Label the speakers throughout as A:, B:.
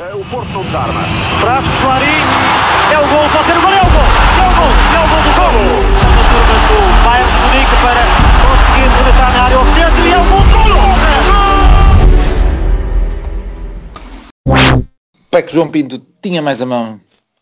A: O Porto não desarma. Traz Clarim. É o gol, pode ser o gol, é o gol. É o gol, é o gol do gol. A turma do Bayern de Munique para conseguir rematar na área ao centro e é o gol do gol.
B: Peco João Pinto tinha mais a mão,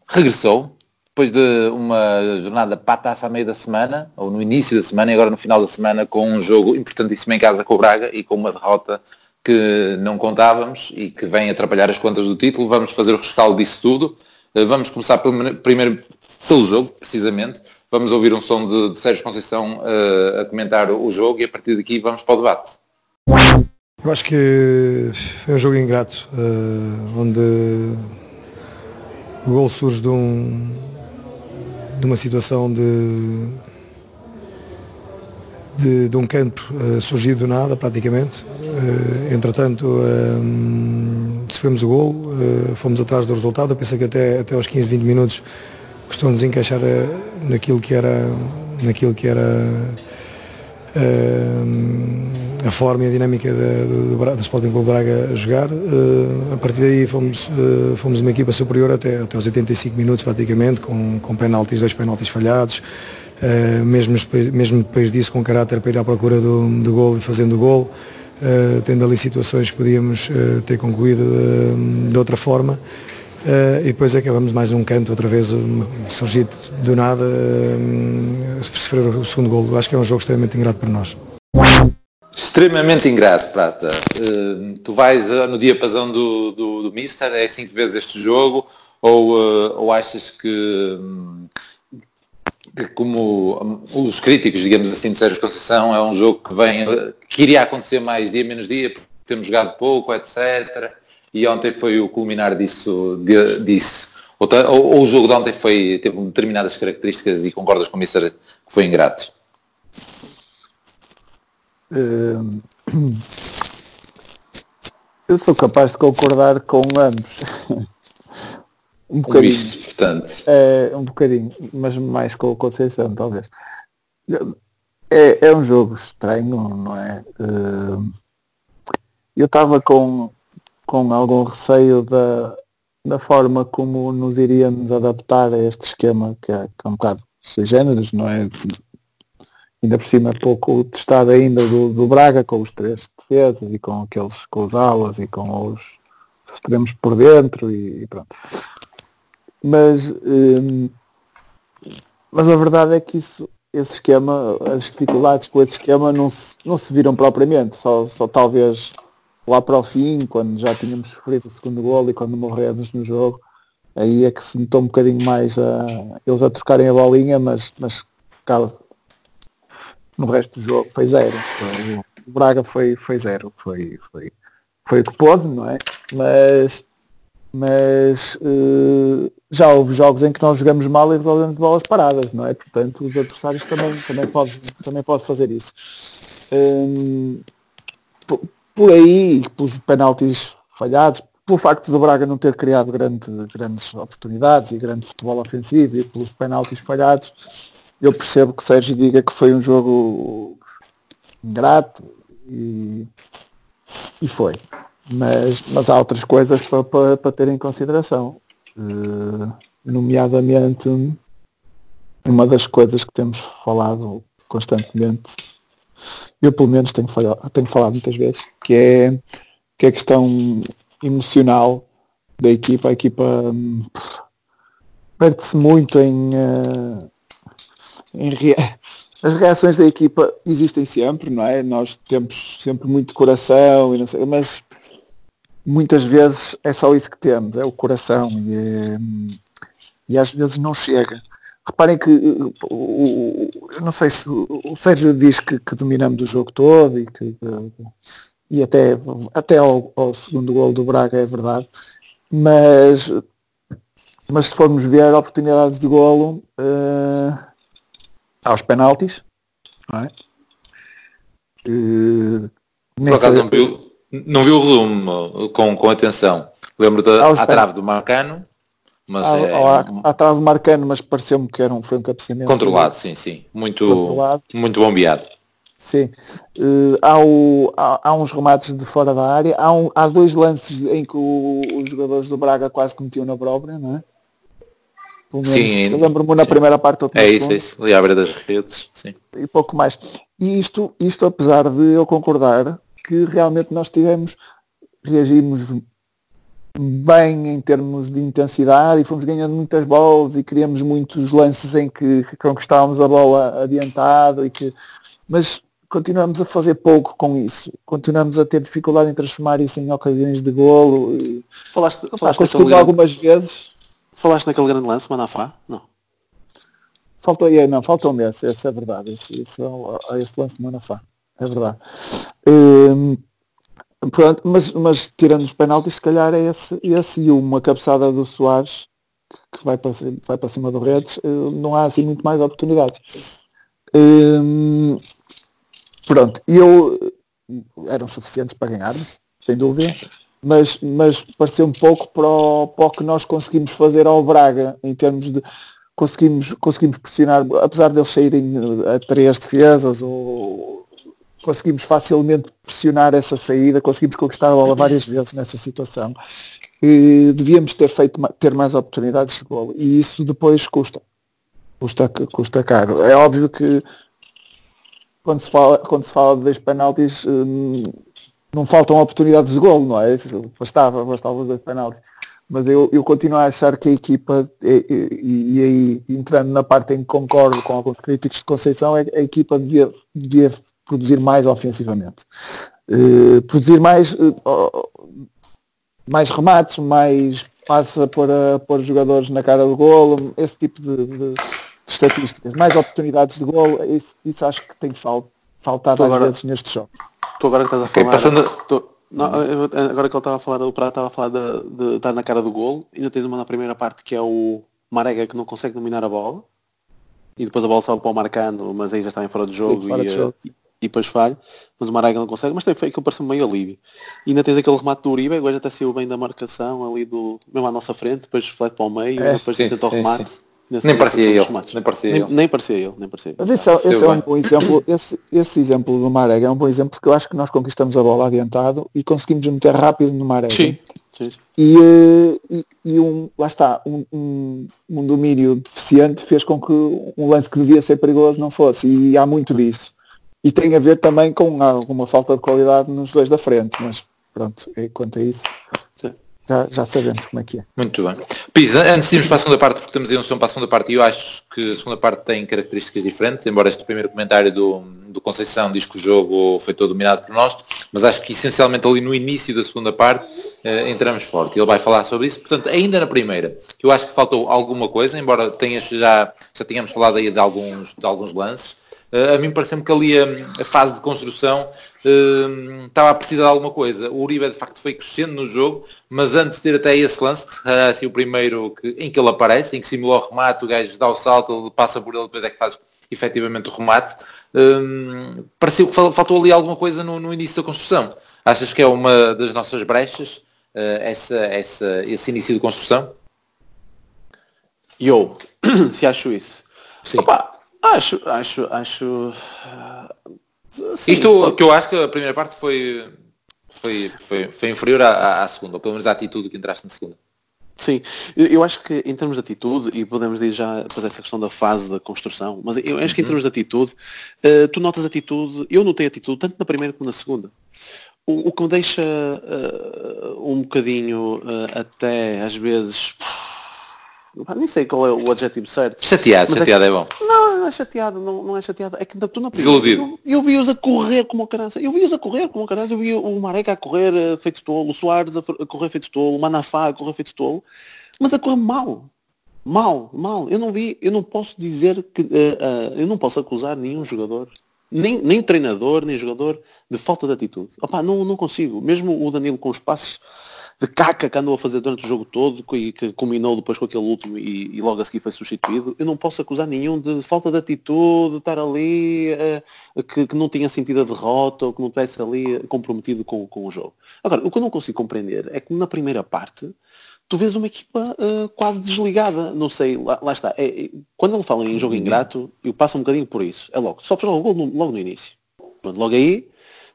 B: regressou, depois de uma jornada pataça a meio da semana, ou no início da semana e agora no final da semana, com um jogo importantíssimo em casa com o Braga e com uma derrota que não contávamos e que vem atrapalhar as contas do título. Vamos fazer o rescaldo disso tudo. Eh, vamos começar pelo, primeiro pelo jogo, precisamente. Vamos ouvir um som de, de Sérgio Conceição uh, a comentar o jogo e a partir daqui vamos para o debate.
C: Eu acho que foi um jogo ingrato, uh, onde o gol surge de, um, de uma situação de, de, de um campo uh, surgido do nada, praticamente. Uh, entretanto, um, sofremos o gol, uh, fomos atrás do resultado. Eu pensei que até, até aos 15, 20 minutos costumamos encaixar naquilo que era, naquilo que era a forma e a dinâmica do, do, Sporting Clube Braga a jogar. a partir daí fomos, fomos uma equipa superior até, até aos 85 minutos praticamente, com, com penaltis, dois penaltis falhados. Uh, mesmo, mesmo depois disso com caráter para ir à procura do, do gol e fazendo o gol, uh, tendo ali situações que podíamos uh, ter concluído de outra forma. e depois acabamos mais num canto, outra vez surgido do nada, uh, sofrer o segundo gol. Acho que é um jogo extremamente ingrato para nós.
B: Extremamente ingrato, Prata. tu vais no diapasão do, do, do Mister, é assim que vês este jogo, ou, ou achas que como os críticos, digamos assim, de Sérgio Conceição, é um jogo que vem, que iria acontecer mais dia menos dia, porque temos jogado pouco, etc. E ontem foi o culminar disso. De, disso. Ou, ou, o jogo de ontem foi, teve determinadas características e concordas com o que foi ingrato?
D: Hum, eu sou capaz de concordar com ambos.
B: Um bocadinho. Isto, portanto.
D: É, um bocadinho, mas mais com o Conceição, talvez. É, é um jogo estranho, não é? Eh, eu estava com, com algum receio da, da forma como nos iríamos adaptar a este esquema que é, que é um bocado sem géneros, não é? Ainda por cima pouco testado ainda do, do Braga com os três defesas e com aqueles com os alas e com os extremos por dentro e, e pronto mas, hum, mas a verdade é que isso, esse esquema, as dificuldades com esse esquema não se, não se viram propriamente, só, só talvez lá para o fim, quando já tínhamos sofrido o segundo gol e quando morremos no jogo, aí é que se notou um bocadinho mais a, eles a trocarem a bolinha, mas, mas cara, no resto do jogo foi zero. O Braga foi, foi zero, foi, foi, foi o que pôde, não é? Mas mas uh, já houve jogos em que nós jogamos mal e resolvemos bolas paradas, não é? Portanto, os adversários também, também, pode, também pode fazer isso. Um, por, por, aí, pelos penaltis falhados, pelo facto do Braga não ter criado grande, grandes oportunidades e grande futebol ofensivo e pelos penaltis falhados, eu percebo que o Sérgio diga que foi um jogo ingrato e, e foi mas, mas há outras coisas para, para, para ter em consideração. Uh, nomeadamente, uma das coisas que temos falado constantemente, eu pelo menos tenho falado, tenho falado muitas vezes, que é, que é a questão emocional da equipa. A equipa um, perde-se muito em, uh, em as reações da equipa existem sempre, não é? Nós temos sempre muito coração e não sei, mas muitas vezes é só isso que temos, é o coração e, é, e às vezes não chega. Reparem que eu não sei se o Sérgio diz que, que dominamos o jogo todo e que e até, até ao, ao, segundo gol do Braga é verdade, mas, mas se formos ver oportunidades de golo uh, aos penaltis, não é?
B: Uh, Por acaso não viu, não vi o resumo com, com atenção. Lembro da à trave do Marcano,
D: mas à, é, trave do Marcano, mas pareceu-me que era um, foi um cabeceamento.
B: Controlado, sim, sim. Muito, controlado. muito bombeado.
D: Sim. Uh, há, o, há, há, uns remates de fora da área, há, um, há dois lances em que o, os jogadores do Braga quase cometiam na própria, não é?
B: Menos, sim,
D: eu lembro-me na sim. primeira parte
B: do É isso, é isso, ali beira das redes, sim.
D: E pouco mais. E isto, isto apesar de eu concordar que realmente nós tivemos, reagimos bem em termos de intensidade e fomos ganhando muitas bolas e criamos muitos lances em que, que conquistávamos a bola adiantado e que. Mas continuamos a fazer pouco com isso. Continuamos a ter dificuldade em transformar isso em ocasiões de golo. E,
E: falaste, opa, falaste
D: algumas vezes.
E: Falaste naquele grande lance, Manafá? Não.
D: Faltou, não, faltou um esse, esse é verdade. Esse, esse, esse, esse lance de Manafá. É verdade. Hum, pronto, mas, mas tirando os penaltis, se calhar é esse, esse e uma cabeçada do Soares que vai para, vai para cima do Redes, eh, não há assim muito mais oportunidades. Hum, pronto, eu eram suficientes para ganharmos, sem dúvida, mas, mas pareceu um pouco para o, para o que nós conseguimos fazer ao Braga em termos de conseguimos, conseguimos pressionar, apesar de eles saírem a três defesas ou conseguimos facilmente pressionar essa saída, conseguimos conquistar a bola várias vezes nessa situação. E devíamos ter feito ter mais oportunidades de gol e isso depois custa. Custa, custa caro. É óbvio que quando se fala, quando se fala de dois penaltis hum, não faltam oportunidades de gol, não é? Bastava, bastava os dois penaltis. Mas eu, eu continuo a achar que a equipa, e, aí entrando na parte em que concordo com alguns críticos de Conceição, é, a equipa devia, devia produzir mais ofensivamente. Uh, produzir mais, uh, mais remates, mais passa para pôr jogadores na cara do golo, esse tipo de, de, de estatísticas. Mais oportunidades de golo, isso, isso acho que tem fal, faltado às vezes neste jogo.
E: Tu agora que estás a falar. Okay, passando... tu, não, agora que ele estava a falar, o Prato estava a falar de, de, estar na cara do golo, ainda tens uma na primeira parte que é o Marega que não consegue dominar a bola. E depois a bola sobe para o marcando, mas aí já está em fora de jogo, e, de jogo. E, depois falha, mas o Marega não consegue, mas tem feito que parece meio alívio. E ainda tens aquele remate do Uribe, agora já até saiu bem da marcação ali do, mesmo à nossa frente, depois flete para o meio, é, depois sim, tenta o remate. Sim.
B: Nem parecia, ele, nem parecia
E: nem, nem parecia ele. Nem parecia
D: Mas esse, é, esse é um bom exemplo, esse, esse exemplo do Marega é um bom exemplo porque eu acho que nós conquistamos a bola adiantado e conseguimos meter rápido no Marega.
E: Sim. Sim.
D: E, eh, e, e, um, lá está, um, um, um domínio deficiente fez com que um lance que devia ser perigoso não fosse. E há muito disso. E tem a ver também com alguma falta de qualidade nos dois da frente, mas pronto, quanto a isso, já, já sabemos como é que é.
B: Muito bem. Pisa, antes de irmos para a segunda parte, porque temos aí um som para a segunda parte, e eu acho que a segunda parte tem características diferentes, embora este primeiro comentário do, do Conceição diz que o jogo foi todo dominado por nós, mas acho que essencialmente ali no início da segunda parte eh, entramos forte. Ele vai falar sobre isso, portanto, ainda na primeira, eu acho que faltou alguma coisa, embora tenhas já, já tínhamos falado aí de alguns, de alguns lances, a mim parece-me que ali a, a, fase de construção uh, estava a precisar de alguma coisa. O Uribe de facto foi crescendo no jogo, mas antes de ter até esse lance, que será assim o primeiro que, em que ele aparece, em que simula o remate, o gajo dá o salto, ele passa por ele, depois é que faz efetivamente o remate, uh, pareceu que faltou ali alguma coisa no, no, início da construção. Achas que é uma das nossas brechas, essa, essa, esse início de construção?
E: Eu, se acho isso.
B: Sim. Opa,
E: Acho, acho, acho.
B: Sim, Isto que eu acho que a primeira parte foi, foi, foi, foi inferior à, à, segunda, ou pelo menos à atitude que entraste na segunda.
E: Sim, eu acho que em termos de atitude, e podemos ir já fazer essa questão da fase da construção, mas eu acho que em uhum. termos de atitude, uh, tu notas atitude, eu notei atitude tanto na primeira como na segunda. O, o que me deixa uh, um bocadinho uh, até às vezes nem sei qual é o adjetivo certo.
B: Chateado, é chateado é, é, bom.
E: Não, não é chateado, não, não é chateado. É que tu na primeira. Eu, eu vi-os a correr como o carança. Eu vi-os a correr como o carança. Eu vi o Mareca a correr eh, feito tolo, o Soares a, correr feito tolo, o Manafá a correr feito tolo. Mas a correr mal. Mal, mal. Eu não vi, eu não posso dizer que. Uh, uh, eu não posso acusar nenhum jogador, nem, nem treinador, nem jogador, de falta de atitude. Opa, não, não consigo. Mesmo o Danilo com os passos de caca que andou a fazer durante o jogo todo e que culminou depois com aquele último e, e logo a seguir foi substituído, eu não posso acusar nenhum de falta de atitude, de estar ali, uh, que, que, não tinha sentido a derrota ou que não estivesse ali comprometido com, com o jogo. Agora, o que eu não consigo compreender é que na primeira parte tu vês uma equipa uh, quase desligada, não sei, lá, lá está. É, é, quando ele fala em jogo uhum. ingrato, eu passo um bocadinho por isso. É logo, só logo, no, logo no início logo aí,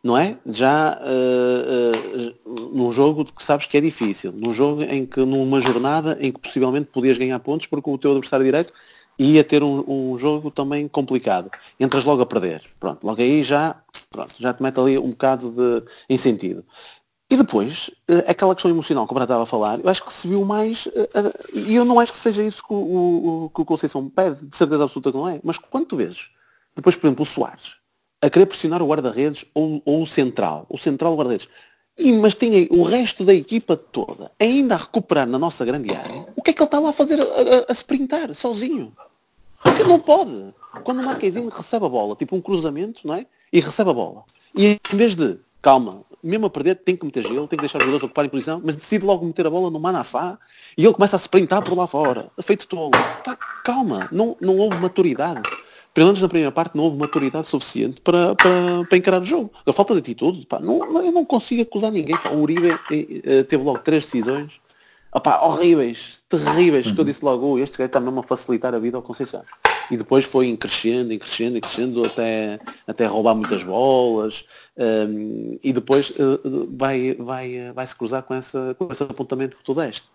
E: não é? Já uh, uh, num jogo que sabes que é difícil, num jogo em que numa jornada em que possivelmente podias ganhar pontos porque o teu adversário direto ia ter um, um jogo também complicado. Entras logo a perder. Pronto, logo aí já, pronto, já te mete ali um bocado de sentido. E depois, uh, aquela questão emocional, como eu estava a falar, eu acho que se viu mais, e eu não acho que seja isso que o, o, que o Conceição pede, de certeza absoluta que não é, mas quando tu vês, depois, por exemplo, o Soares, a querer pressionar o guarda-redes ou, ou, o central, o central guarda-redes. Mas tinha o resto da equipa toda ainda a recuperar na nossa grande área. O que é que ele está lá a fazer a, a, a sprintar sozinho? Porque não pode. Quando o Marquezinho recebe a bola, tipo um cruzamento, não é? E recebe a bola. E em vez de, calma, mesmo a perder, tem que meter gelo, tem que deixar os jogadores ocuparem posição, mas decide logo meter a bola no Manafá e ele começa a sprintar por lá fora. Feito tolo. Pá, calma, não, não houve maturidade pelo menos na primeira parte, não houve maturidade suficiente para, para, para encarar o jogo. A falta de atitude, pá, não, eu não consigo acusar ninguém. Pá. O Uribe eh, eh, teve logo três decisões opá, horríveis, terríveis, uhum. que eu uhum. disse logo, este gajo está mesmo a facilitar a vida ao Conceição. E depois foi crescendo, crescendo, crescendo, até, até roubar muitas bolas. Um, ehm, e depois uh, vai, vai, vai se cruzar com, essa, com esse apontamento que tu deste.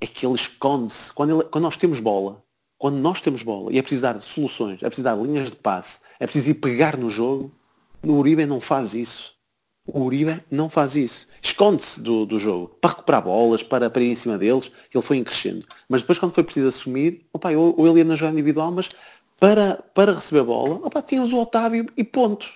E: É que ele esconde-se. Quando, quando nós temos bola, quando nós temos bola e é preciso dar soluções, é preciso dar linhas de passe, é preciso ir pegar no jogo, o Uribe não faz isso. O Uribe não faz isso. Esconde-se do, do jogo para recuperar bolas, para, para ir em cima deles, ele foi crescendo. Mas depois quando foi preciso assumir, opa, ou, ou ele ia na jogada individual, mas para, para receber a bola, opa, tínhamos o Otávio e ponto.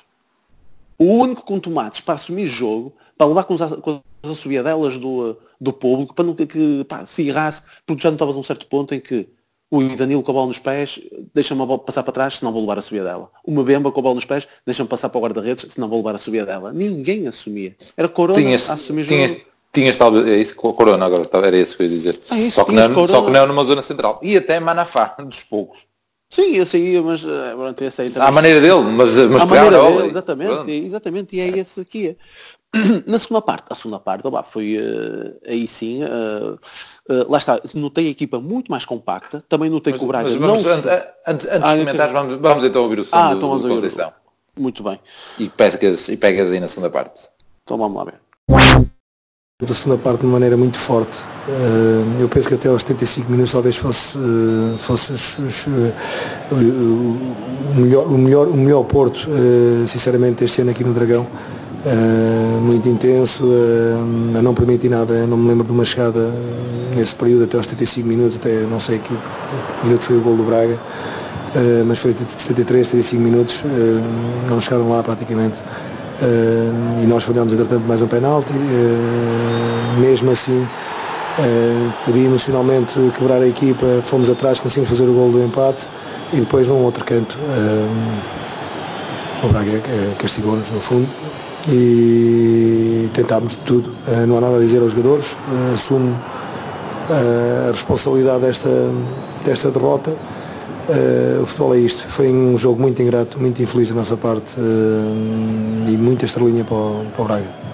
E: O único com tomates para assumir jogo, para levar com, com as assobiadelas do, do público, para não que pá, se irrasse, porque já a um certo ponto em que o Danilo com a bola nos pés, deixa-me a bola passar para trás, senão vou levar a subida dela. Uma Bemba com a bola nos pés, deixa-me passar para o guarda-redes, senão vou levar a subida dela. Ninguém assumia. Era Corona tinhas, a assumir tinhas, jogo.
B: Tinhas talvez, é isso, Corona agora, era isso que eu ia dizer. Ah, isso, só, que não, só que não numa zona central. E até Manafá, dos poucos.
E: Sim, eu saía, mas eh, pronto, esse aí
B: também. À maneira dele, mas, mas
E: à maneira dele, exatamente, exatamente, e é esse aqui. Na segunda parte, a segunda parte, lá foi uh, aí sim, uh, uh, lá está, notei a equipa muito mais compacta, também notei mas, que o Braga mas
B: vamos, não... Antes, antes, antes ah, de comentar, vamos, vamos então ouvir o som ah, do, então do Conceição.
E: Muito bem.
B: E pegas, e pegas aí na segunda parte.
E: Então vamos lá ver.
C: Da segunda parte de uma maneira muito forte. eu penso que até aos 75 minutos talvez fosse, fosse os, os, o, melhor, o, melhor, o melhor Porto, sinceramente, este ano aqui no Dragão. Uh, muito intenso, uh, a não permitir nada, não me lembro de uma chegada nesse período até aos 75 minutos, até não sei que, que minuto foi o gol do Braga, uh, mas foi 73, 75 minutos, não chegaram lá praticamente. e nós falhamos entretanto mais um penalti, mesmo assim podia emocionalmente quebrar a equipa, fomos atrás, conseguimos fazer o gol do empate e depois num outro canto o Braga castigou-nos no fundo e tentámos de tudo. Eh, não há nada a dizer aos jogadores, eh, assumo eh, a responsabilidade desta, desta derrota. o futebol é isto. Foi um jogo muito ingrato, muito infeliz da nossa parte e muita estrelinha para o, para o Braga.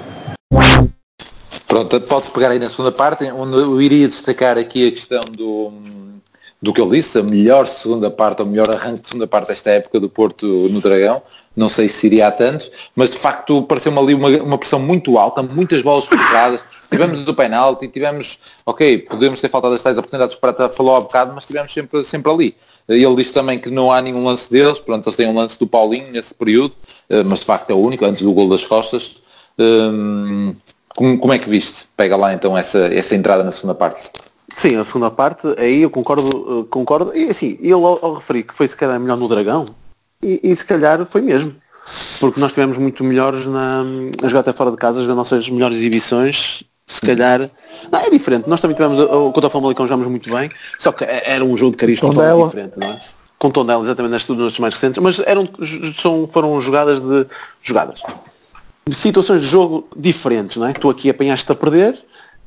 B: Pronto, pode-se pegar aí na segunda parte, onde eu iria destacar aqui a questão do, do que ele disse, a melhor segunda parte, o melhor arranque de segunda parte desta época do Porto no Dragão. Não sei se iria a tanto, mas de facto pareceu-me ali uma, uma pressão muito alta, muitas bolas cruzadas. Tivemos o penalti, tivemos, ok, podemos ter faltado as tais oportunidades que o falou há bocado, mas tivemos sempre, sempre ali. Ele disse também que não há nenhum lance deles, pronto, eles têm um lance do Paulinho nesse período, eh, mas de facto é o único, antes do gol das costas. Hum, como, como é que viste? Pega lá então essa, essa entrada na segunda parte.
E: Sim, a segunda parte, aí eu concordo, eh, concordo, e assim, ele ao, ao referir que foi se calhar melhor no Dragão, e, e, se calhar foi mesmo. Porque nós tivemos muito melhores na, a jogar até fora de casa, as nossas melhores exibições, se calhar. Não, é diferente. Nós também tivemos o contra o Famalicão jogamos muito bem, só que é, era um jogo de cariz totalmente diferente, não é? Com Tondela, exatamente nas noites mais recentes, mas eram, são, foram jogadas de. jogadas. Situações de jogo diferentes, não é? Tu aqui apanhaste a perder,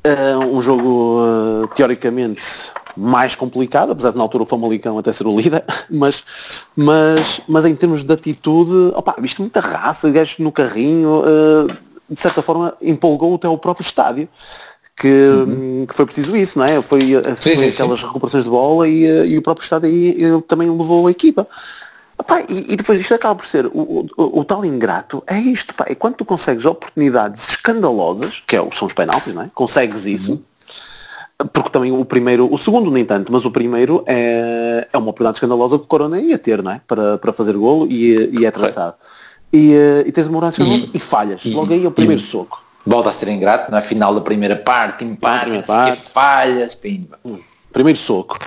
E: Uh, um jogo uh, teoricamente mais complicado, apesar de na altura o Famalicão até ser o líder, mas, mas, mas em termos de atitude, opa, visto muita raça, gajos no carrinho, uh, de certa forma empolgou até o próprio estádio. Que, uhum. que foi preciso isso, não é? Foi, foi sim, aquelas sim. recuperações de bola e, e o próprio estádio aí ele também levou a equipa. Opa, e, e, depois isto acaba por ser, o, o, o, tal ingrato é isto, pá, e quando tu consegues oportunidades escandalosas, que é, são os penaltis, não é? Consegues isso, uhum. porque também o primeiro, o segundo nem tanto, mas o primeiro é, é uma oportunidade escandalosa que o Corona ia ter, não é? Para, para fazer golo e, e é traçado. E, eh, e tens uma oportunidade escandalosa e, e falhas. E, Logo aí é o primeiro soco.
B: Volta a ser ingrato na final da primeira parte, empate, falhas, pimba. Hum.
E: Primeiro soco.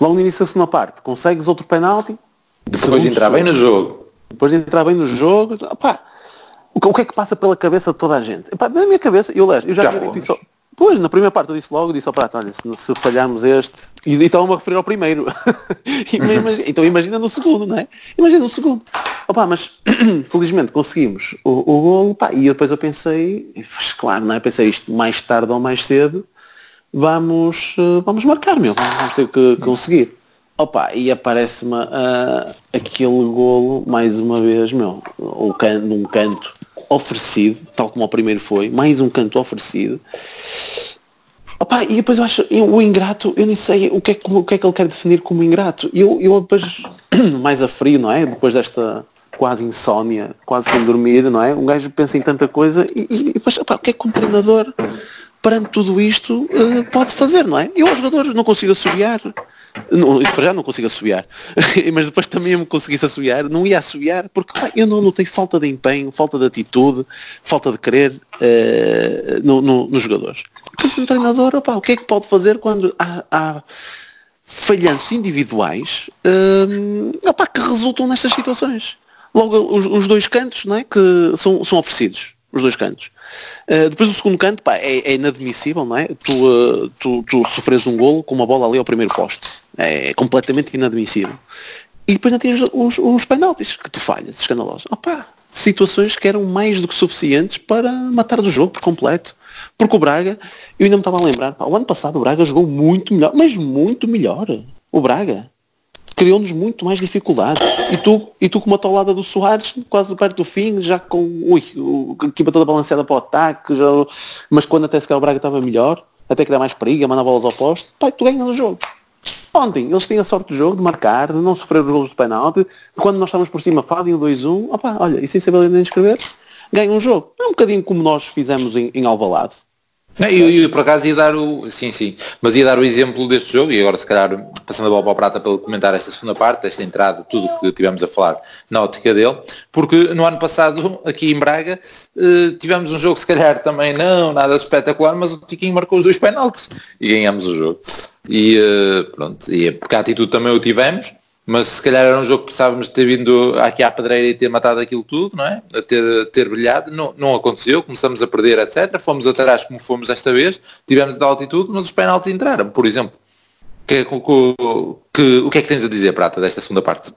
E: Logo no início da segunda parte, consegues outro penalti,
B: depois de entrar bem no jogo.
E: Depois de entrar bem no jogo, opá, o que é que passa pela cabeça de toda a gente? Opá, na minha cabeça, eu, eu já, já tinha dito isso. Pois, na primeira parte eu disse logo, disse ao prato, olha, se, se falharmos este, e, e estava-me a referir ao primeiro. então imagina no segundo, não é? Imagina no segundo. Opa, mas felizmente conseguimos o, o golo, pá, e depois eu pensei, claro, não é? Pensei isto mais tarde ou mais cedo, vamos, uh, vamos marcar, meu, vamos ter que conseguir. Opa, e aparece-me uh, aquele golo, mais uma vez, meu, um canto, num canto oferecido, tal como o primeiro foi, mais um canto oferecido. Opa, e depois eu acho, eu, o ingrato, eu nem sei o que, é, o que é que ele quer definir como ingrato. Eu, eu depois, mais a frio, não é? Depois desta quase insónia, quase sem dormir, não é? Um gajo pensa em tanta coisa e, e depois, opa, o que é que um treinador, perante tudo isto, uh, pode fazer, não é? Eu aos jogadores não consigo assobiar não, para já não consigo assobiar. Mas depois também me conseguisse assobiar, não ia assobiar, porque eu não notei falta de empenho, falta de atitude, falta de querer uh, no, no, nos jogadores. Porque um treinador, opa, o que é que pode fazer quando há, há falhanços individuais uh, opa, que resultam nestas situações? Logo os, os dois cantos não é, que são, são oferecidos os dois cantos. Uh, depois do segundo canto, pá, é, é, inadmissível, não é? Tu, uh, tu, tu sofres um golo com uma bola ali ao primeiro posto. É completamente inadmissível. E depois não tens os, os penaltis que tu falhas, escandalosos. Opa, situações que eram mais do que suficientes para matar do jogo por completo. Porque o Braga, eu ainda me estava a lembrar, pá, o ano passado o Braga jogou muito melhor, mas muito melhor. O Braga criou-nos muito mais dificuldades. E tu, e tu com uma tolada do Soares, quase perto do fim, já com ui, a equipa toda balanceada para o ataque, já, mas quando até se o Braga estava melhor, até que dá mais perigo, manda bolas ao posto, pá, tu ganhas o jogo. Ontem, eles têm a sorte do jogo de marcar, de não sofrer os gols de penalti, quando nós estamos por cima fazem o 2-1, opá, olha, e sem saber nem escrever, ganham um jogo. É um bocadinho como nós fizemos em, em Alvalade.
B: Não, eu, eu, por acaso ia dar o. Sim, sim. Mas ia dar o exemplo deste jogo e agora se calhar passando a bola para o prata pelo comentar esta segunda parte, esta entrada, tudo que tivemos a falar na ótica dele, porque no ano passado, aqui em Braga, eh, tivemos um jogo se calhar também não, nada espetacular, mas o Tiquinho marcou os dois penaltis e ganhamos o jogo. E eh, pronto, e é porque a atitude também o tivemos, mas se calhar era um jogo que precisávamos de ter vindo aqui à pedreira e ter matado aquilo tudo, não é? A ter, ter brilhado, não, não aconteceu, começamos a perder, etc. Fomos atrás como fomos desta vez, tivemos de altitude, mas os penaltis entraram, por exemplo. Que, que, que, o que é que tens a dizer, Prata, desta segunda parte?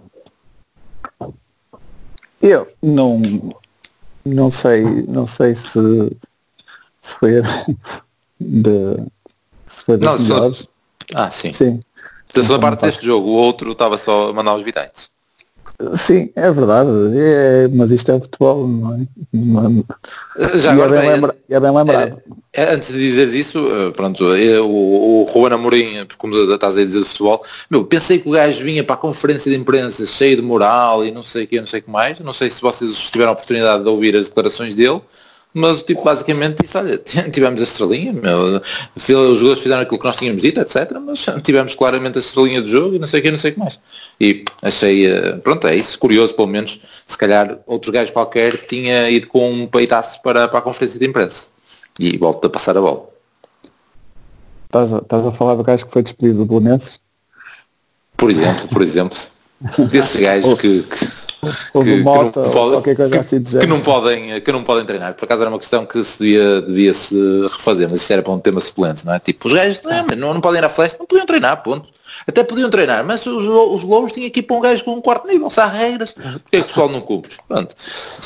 D: Eu não, não sei, não sei se, se foi de, se foi das não, melhores.
B: Ah, sim.
D: Sim.
B: Da segunda parte deste jogo, o outro estava só a mandar os vitais.
D: Sim, é verdade, é, mas isto é futebol, não é? Já agora, é, bem, lembra, é bem lembrado.
B: É, é, antes de dizer isso, eh, pronto, eu, o, o Juan Amorim, como estás a dizer de futebol, meu, pensei que o gajo vinha para a conferência de imprensa cheio de moral e não sei o que, não sei o que mais. Não sei se vocês tiveram a oportunidade de ouvir as declarações dele, mas o tipo basicamente disse, olha, tivemos a estrelinha, meu, os jogadores fizeram aquilo que nós tínhamos dito, etc. Mas tivemos claramente a estrelinha do jogo e não sei o que, não sei o que mais. E achei, eh, pronto, é isso, curioso pelo menos, se calhar outro gajo qualquer tinha ido com um peitaço para, para a conferência de imprensa. E volto a passar a bola.
D: Estás a, estás a falar do gajo que foi despedido do Belenenses?
B: Por exemplo, por exemplo. Desses gajos que, que
D: ou que, que, pode, qualquer coisa que, assim
B: que, não podem, que não podem treinar. Por acaso era uma questão que se devia, devia se refazer, mas isso era para um tema suplente, não é? Tipo, os gajos não, não podem ir à flecha, não podiam treinar, ponto. Até podiam treinar, mas os, os lobos tinham aqui para um gajo com um quarto nível, se há regras, porque é que o pessoal não cumpre? Pronto,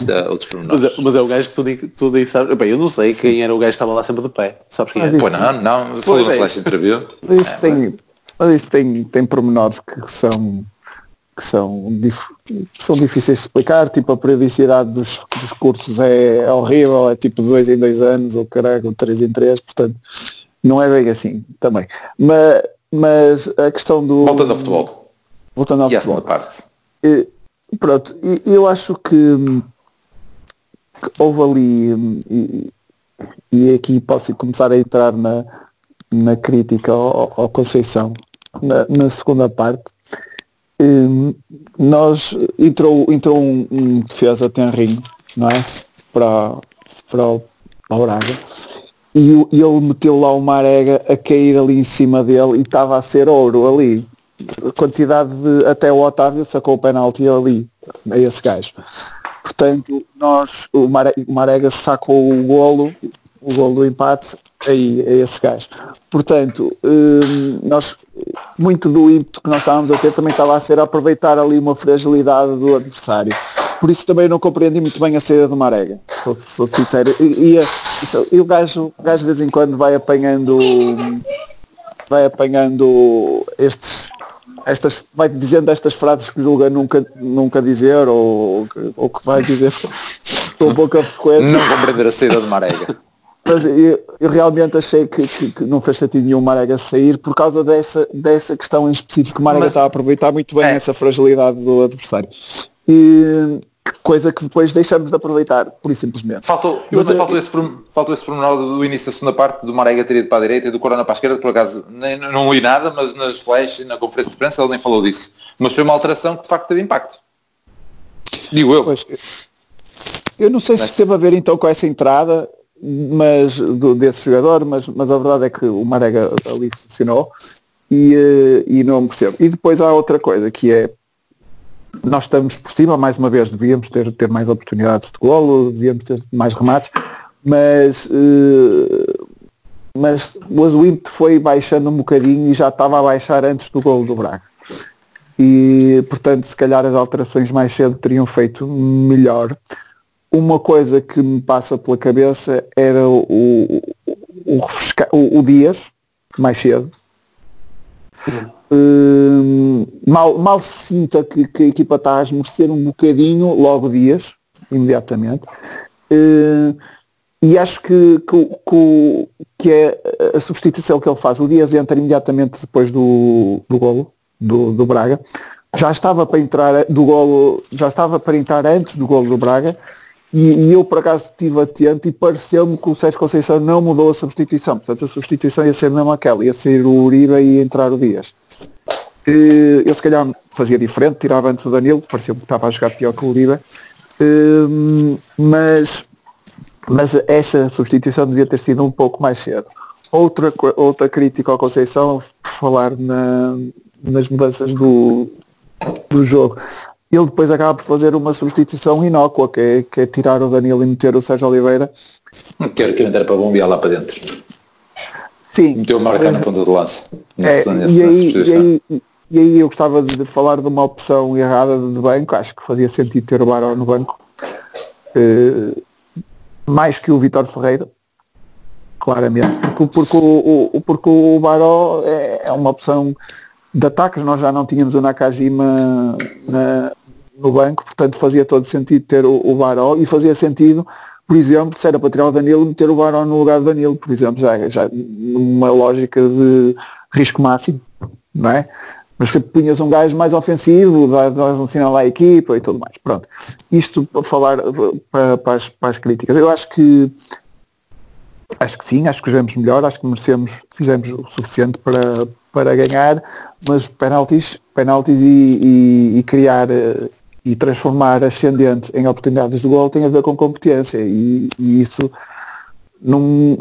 B: é outros
E: mas, é, mas é o gajo que tu, tu disse, sabes, bem, eu não sei quem era o gajo que estava lá sempre de pé, sabes quem é?
B: Pois não, não, foi uma flash interview.
D: Mas isso, é, tem, mas isso tem, tem pormenores que são que são, dif são difíceis de explicar, tipo a periodicidade dos, dos cursos é horrível, é tipo dois em dois anos, ou caralho, três em três, portanto, não é bem assim também. Mas, mas a questão do.
B: Voltando ao futebol.
D: Voltando ao
B: e
D: futebol.
B: Parte.
D: Eh, pronto, eu acho que, que houve ali, e, e, aqui posso começar a entrar na, na crítica ao, ao Conceição, na, na, segunda parte, nós entrou, entrou um, um defesa tenrinho, não é? Para, para, o, para o Braga. E, e ele meteu lá uma arega a cair ali em cima dele e estava a ser ouro ali a quantidade de. Até o Otávio sacou o penalti ali, a esse gajo. Portanto, nós, o Marega sacou o golo, o golo do empate, a esse gajo. Portanto, hum, nós, muito do ímpeto que nós estávamos a ter também estava a ser aproveitar ali uma fragilidade do adversário. Por isso também não compreendi muito bem a saída do Marega, sou, sou sincero. E, e, e, o, gajo, o gajo de vez em quando vai apanhando vai apanhando estes estas, vai dizendo estas frases que julga nunca, nunca dizer ou, ou que vai dizer com pouca frequência.
B: Não compreender a saída de Marega.
D: Mas eu, eu realmente achei que, que, que, não fez sentido nenhum Marega sair por causa dessa, dessa questão em específico. Marega Mas, está a aproveitar muito bem é. essa fragilidade do adversário. E, coisa que depois deixamos de aproveitar, por e simplesmente.
B: Faltou, mas, mas faltou, esse, faltou esse pormenor do início da segunda parte, do Marega ter ido para a direita e do Corona para a esquerda, por acaso nem, não li nada, mas nas flashes, na conferência de imprensa ele nem falou disso. Mas foi uma alteração que de facto teve impacto. Digo eu. Pois,
D: eu não sei se teve a ver então com essa entrada mas do, desse jogador, mas, mas a verdade é que o Marega ali funcionou e, eh, e não percebo. E depois há outra coisa que é nós estamos por cima, mais uma vez, devíamos ter, ter mais oportunidades de golo, devíamos ter mais remates, mas, uh, mas o ímpeto foi baixando um bocadinho e já estava a baixar antes do golo do Braga. E, portanto, se calhar as alterações mais cedo teriam feito melhor. Uma coisa que me passa pela cabeça era o, o, o, o, o Dias, mais cedo, Uh, mal, mal se sinta que, que, a equipa está a esmorecer um bocadinho, logo dias, imediatamente. Uh, e acho que, que, que, que, é a substituição que ele faz. O Dias entra imediatamente depois do, do golo do, do Braga. Já estava para entrar do golo, já estava para entrar antes do golo do Braga e, e, eu por acaso estive atento e pareceu-me que o Sérgio Conceição não mudou a substituição. Portanto a substituição ia ser mesmo aquela, ia ser o Uribe e entrar o Dias. Eu se calhar fazia diferente, tirava antes o Danilo, pareceu que estava a jogar pior que o Uribe. Hum, mas, mas essa substituição devia ter sido um pouco mais cedo. Outra, outra crítica ao Conceição, falar na, nas mudanças do, do jogo ele depois acaba por fazer uma substituição inócua, que é, que é tirar o Danilo e meter o Sérgio Oliveira.
B: Quero que ele para bombear lá para dentro.
D: Sim.
B: Meteu marcar na ponta do lance.
D: É, e, aí, e, aí, e aí eu gostava de falar de uma opção errada de banco, acho que fazia sentido ter o Baró no banco. Uh, mais que o Vitor Ferreira, claramente. Porque, porque, o, o, porque o Baró é, é uma opção de ataques, nós já não tínhamos o Nakajima na, no banco, portanto fazia todo sentido ter o, o e fazia sentido, por exemplo, se era para tirar o Danilo, meter o Baró no lugar do Danilo, por exemplo, já, já numa lógica de risco máximo, não é? Mas que punhas um gajo mais ofensivo, dás um sinal à equipa e tudo mais. Pronto. Isto para falar para, para, as, para as críticas. Eu acho que acho que sim, acho que jogamos melhor, acho que merecemos, fizemos o suficiente para, para ganhar, mas penaltis, penaltis e, e, e criar eh, e transformar ascendente em oportunidades de gol tem a ver com competência e, e isso não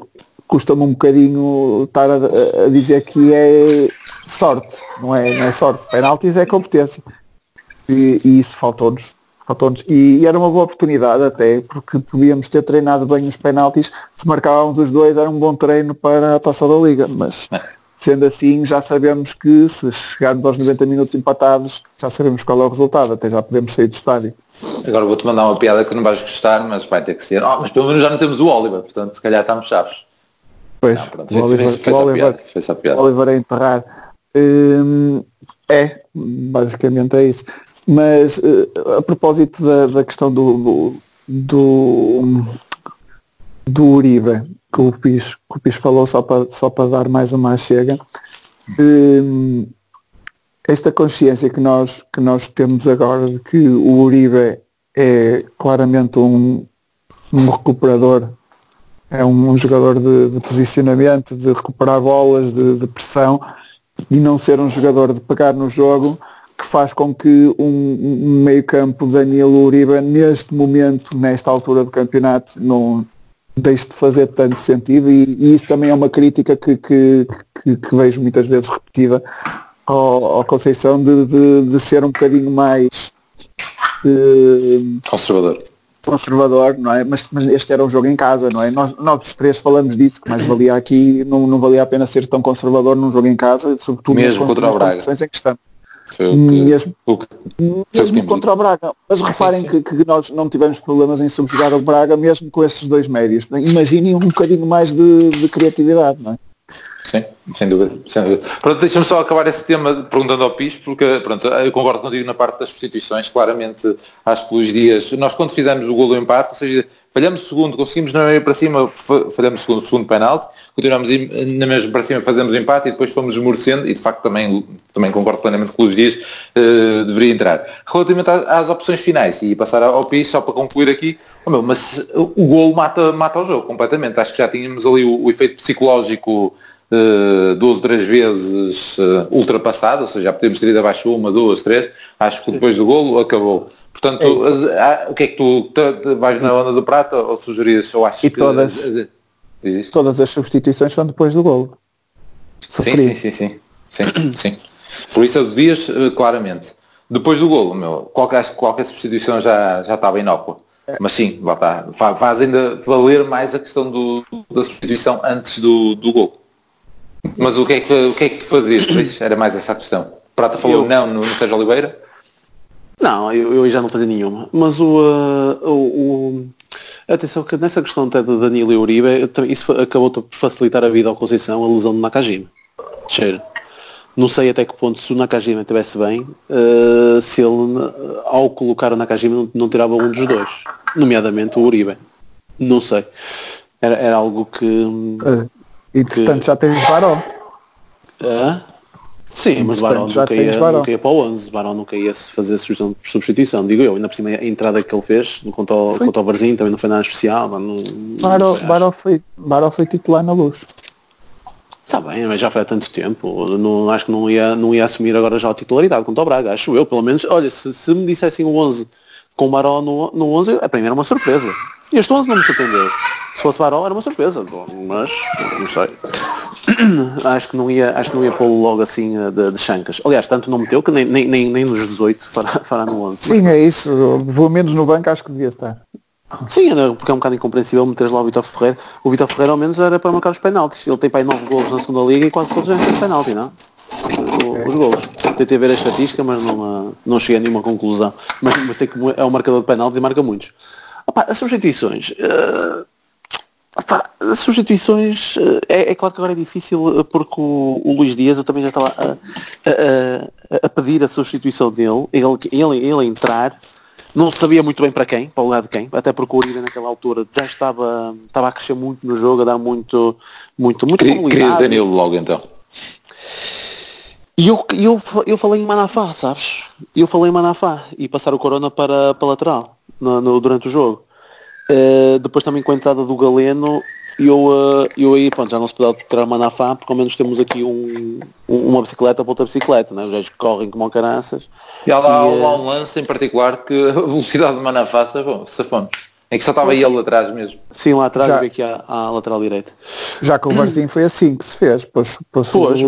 D: custa-me um bocadinho estar a, a, dizer que é sorte, não é, não é sorte. Penaltis é competência. E, e isso faltou-nos. E, e, era uma boa oportunidade até, porque podíamos ter treinado bem os penaltis, se marcávamos os dois era um bom treino para a taça da liga, mas é. Sendo assim, já sabemos que se chegarmos aos 90 minutos empatados, já sabemos qual é o resultado, até já podemos sair do estádio.
B: Agora vou-te mandar uma piada que não vais gostar, mas vai ter que ser. Oh, mas pelo menos já não temos o Oliver, portanto se calhar estamos chaves.
D: Pois, não, pronto, o Oliver, fez, o Oliver, piada. Oliver a enterrar. Hum, é, basicamente é isso. Mas uh, a propósito da, da questão do, do, do, Uribe, que o Pis, que o Pis falou só para, só para dar mais uma chega. Um, esta consciência que nós, que nós temos agora de que o Uribe é claramente um, um recuperador, é um, um jogador de, de, posicionamento, de recuperar bolas, de, de, pressão e não ser um jogador de pegar no jogo que faz com que um, um meio campo Danilo Uribe neste momento, nesta altura do campeonato, não deixe de fazer tanto sentido e, e isso também é uma crítica que, que, que, que vejo muitas vezes repetida ao, ao Conceição de, de, de, ser um bocadinho mais
B: uh, conservador.
D: Conservador, não é? Mas, mas, este era um jogo em casa, não é? Nós, nós os três falamos disso, que mais valia aqui, não, não valia a pena ser tão conservador num jogo em casa, sobretudo
B: mesmo contra o Braga.
D: em que estamos.
B: Foi o que, mesmo, o que,
D: mesmo contra o Braga. Mas reparem sim, sim. Que, que, nós não tivemos problemas em subjugar o Braga mesmo com esses dois médios. Imaginem um bocadinho mais de, de criatividade, não é?
B: Sim, sem dúvida, sem dúvida. Pronto, deixa-me só acabar esse tema perguntando ao PIS, porque pronto, eu concordo contigo na parte das substituições, claramente acho que os dias, nós quando fizemos o gol do empate, ou seja, falhamos segundo, conseguimos não ir para cima, falhamos segundo, segundo penalti, continuamos na mesma para cima, fazemos empate e depois fomos esmorecendo e de facto também, também concordo plenamente com os dias, uh, deveria entrar. Relativamente às, às, opções finais, e passar ao PIS, só para concluir aqui, oh meu, mas o gol mata, mata o jogo completamente, acho que já tínhamos ali o, o efeito psicológico uh, duas ou três vezes uh, ultrapassado, ou seja, já podemos ter ido abaixo uma, duas, três, acho que depois do golo acabou. Portanto, é o que é que tu, tu vais na onda do prata ou sugerias ou achas
D: e que todas, todas as substituições são depois do golo.
B: Sim, sim, sim, sim, sim, sim. Por isso a do Dias, eh, claramente. Depois do golo, meu, qualquer, qualquer substituição já, já estava inócua. Mas sim, lá está. Faz ainda valer mais a questão do, da substituição antes do, do gol. Mas o que é que, o que, é que tu fazias? Era mais essa a questão. Prata falou eu... não no, no Sérgio Oliveira?
E: Não, eu, eu já não fazia nenhuma. Mas o, uh, o, o, Atenção que nessa questão até de Danilo e Uribe, isso acabou por facilitar a vida ao Conceição, a lesão de Nakajima. Cheiro. Não sei até que ponto se o Nakajima estivesse bem, uh, se ele, ao colocar o Nakajima, não, não tirava um dos dois. Nomeadamente o Uribe. Não sei. Era, era algo que...
D: É. E portanto que... já tens Barão.
E: Ah? Sim, mas Barão nunca, ia, nunca ia para o 11. Barão nunca ia fazer substituição, digo eu. Ainda por cima a entrada que ele fez contra o, contra o Barzinho também não foi nada especial. Não,
D: Barão, não Barão, foi, Barão foi titular na luz.
E: Está bem, mas já foi há tanto tempo. Não, acho que não ia, não ia assumir agora já a titularidade contra o Braga. Acho eu, pelo menos. Olha, se, se me dissessem o 11 com o Barão no, no 11, a primeira era uma surpresa. E este 11 não me surpreendeu. Se fosse Barão era uma surpresa, mas não sei. acho que não ia, acho que não ia pô-lo logo assim eh, de, de chancas. Aliás, tanto não meteu que nem, nem, nem, nem nos 18 fará, fará no 11.
D: Sim, é isso. Pelo menos no banco acho que devia estar.
E: Sim, porque é um bocado incompreensível meteres lá o Vitor Ferreira. O Vitor Ferreira ao menos era para marcar os penaltis. Ele tem para aí 9 golos na segunda liga e quase todos têm penalti, não? O, os golos. Tentei ver a estatística, mas não, eh, não cheguei a nenhuma conclusão. Mas, mas sei que é um marcador de penaltis e marca muitos. Opa, as substituições. Uh, opa, as substituições. Uh, é, é, claro que agora é difícil eh, porque o, o Luís Dias eu também já estava a, a, a, pedir a substituição dele, ele, ele, ele entrar. Não sabia muito bem para quem, para o lado de quem, até porque o Uribe naquela altura já estava, estava a crescer muito no jogo, a dar muito, muito, muito
B: Queria Danilo logo então.
E: E eu, eu, eu falei em Manafá, sabes? Eu falei em Manafá e passar o Corona para, para lateral no, no, durante o jogo. Uh, depois também com a entrada do Galeno, eu, uh, eu aí, pronto, já não se pode tirar Manafá, porque ao menos temos aqui um, uma bicicleta para outra bicicleta, né? os gajos correm como caraças.
B: E há lá, e, uh, um lance em particular que a velocidade de Manafá safamos. É que só estava ele atrás mesmo.
E: Sim, lá atrás já, aqui à, à lateral direita.
D: Já com o Martim foi assim que se fez. Pois, pois, pois,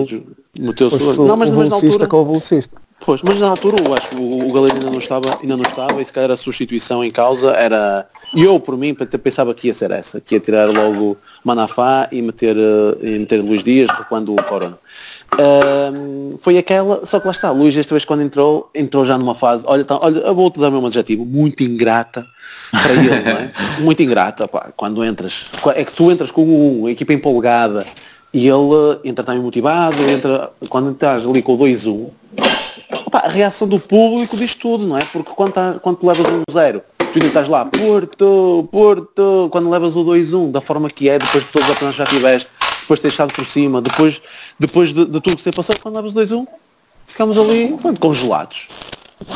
E: meteu-se não, mas,
D: o mas na altura, com o velocista.
E: Pois, mas na altura eu acho que o, o Galeno ainda não estava, ainda não estava e se calhar a substituição em causa era. Eu por mim pensava que ia ser essa, que ia tirar logo Manafá e meter, uh, e meter Luís Dias quando o Corona. Uh, foi aquela, só que lá está, Luís esta vez quando entrou, entrou já numa fase, olha, tá, olha eu vou utilizar o meu adjetivo, muito ingrata para ele, não é? Muito ingrata, pá, quando entras, é que tu entras com um, a equipa empolgada e ele entra também motivado, entra, quando estás ali com o 2-1, A reação do público diz tudo, não é? Porque quando, tá, quando levas um zero, tu ainda estás lá, Porto, Porto, quando levas o 2-1, da forma que é, depois de todos os apenas já tiveste, depois de ter estado por cima, depois, depois de, de tudo que você passou, quando levas o 2-1, ficámos ali pronto, congelados.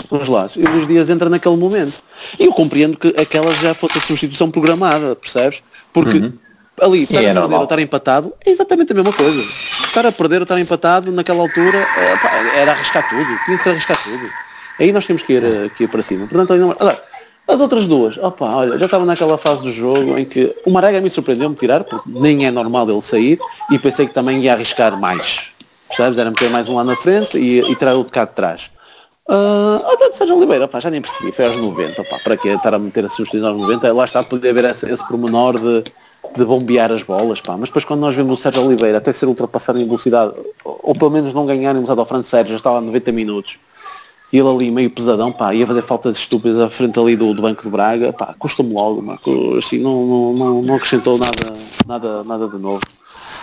E: Congelados. E o Luís Dias entra naquele momento. E eu compreendo que aquela já fosse a substituição programada, percebes? Porque uhum. Ali, estar é a perder ou estar empatado, é exatamente a mesma coisa. Estar a perder ou estar empatado naquela altura é, era arriscar tudo, tinha que ser arriscar tudo. Aí nós temos que ir, eh, que ir para cima. Portanto, agora, as outras duas, opa, olha, já estava naquela fase do jogo em que o Marega me surpreendeu-me tirar, porque nem é normal ele sair, e pensei que também ia arriscar mais. Percebes? Era meter mais um lá na frente e, e tirar o de cá de trás. Uh, até de Sérgio Oliveira, pá, já nem percebi, foi aos 90, pá, para que estar a meter a substituição aos 90, lá está, poder haver esse, esse pormenor de, de bombear as bolas, pá, mas depois quando nós vemos o Sérgio Oliveira até ser ultrapassado em velocidade, ou, ou pelo menos não ganhar em velocidade ao francês, já estava a 90 minutos, e ele ali meio pesadão, pá, ia fazer faltas estúpidas à frente ali do, do Banco de Braga, pá, custa-me logo, mano, assim, não, não, não, não acrescentou nada, nada, nada de novo.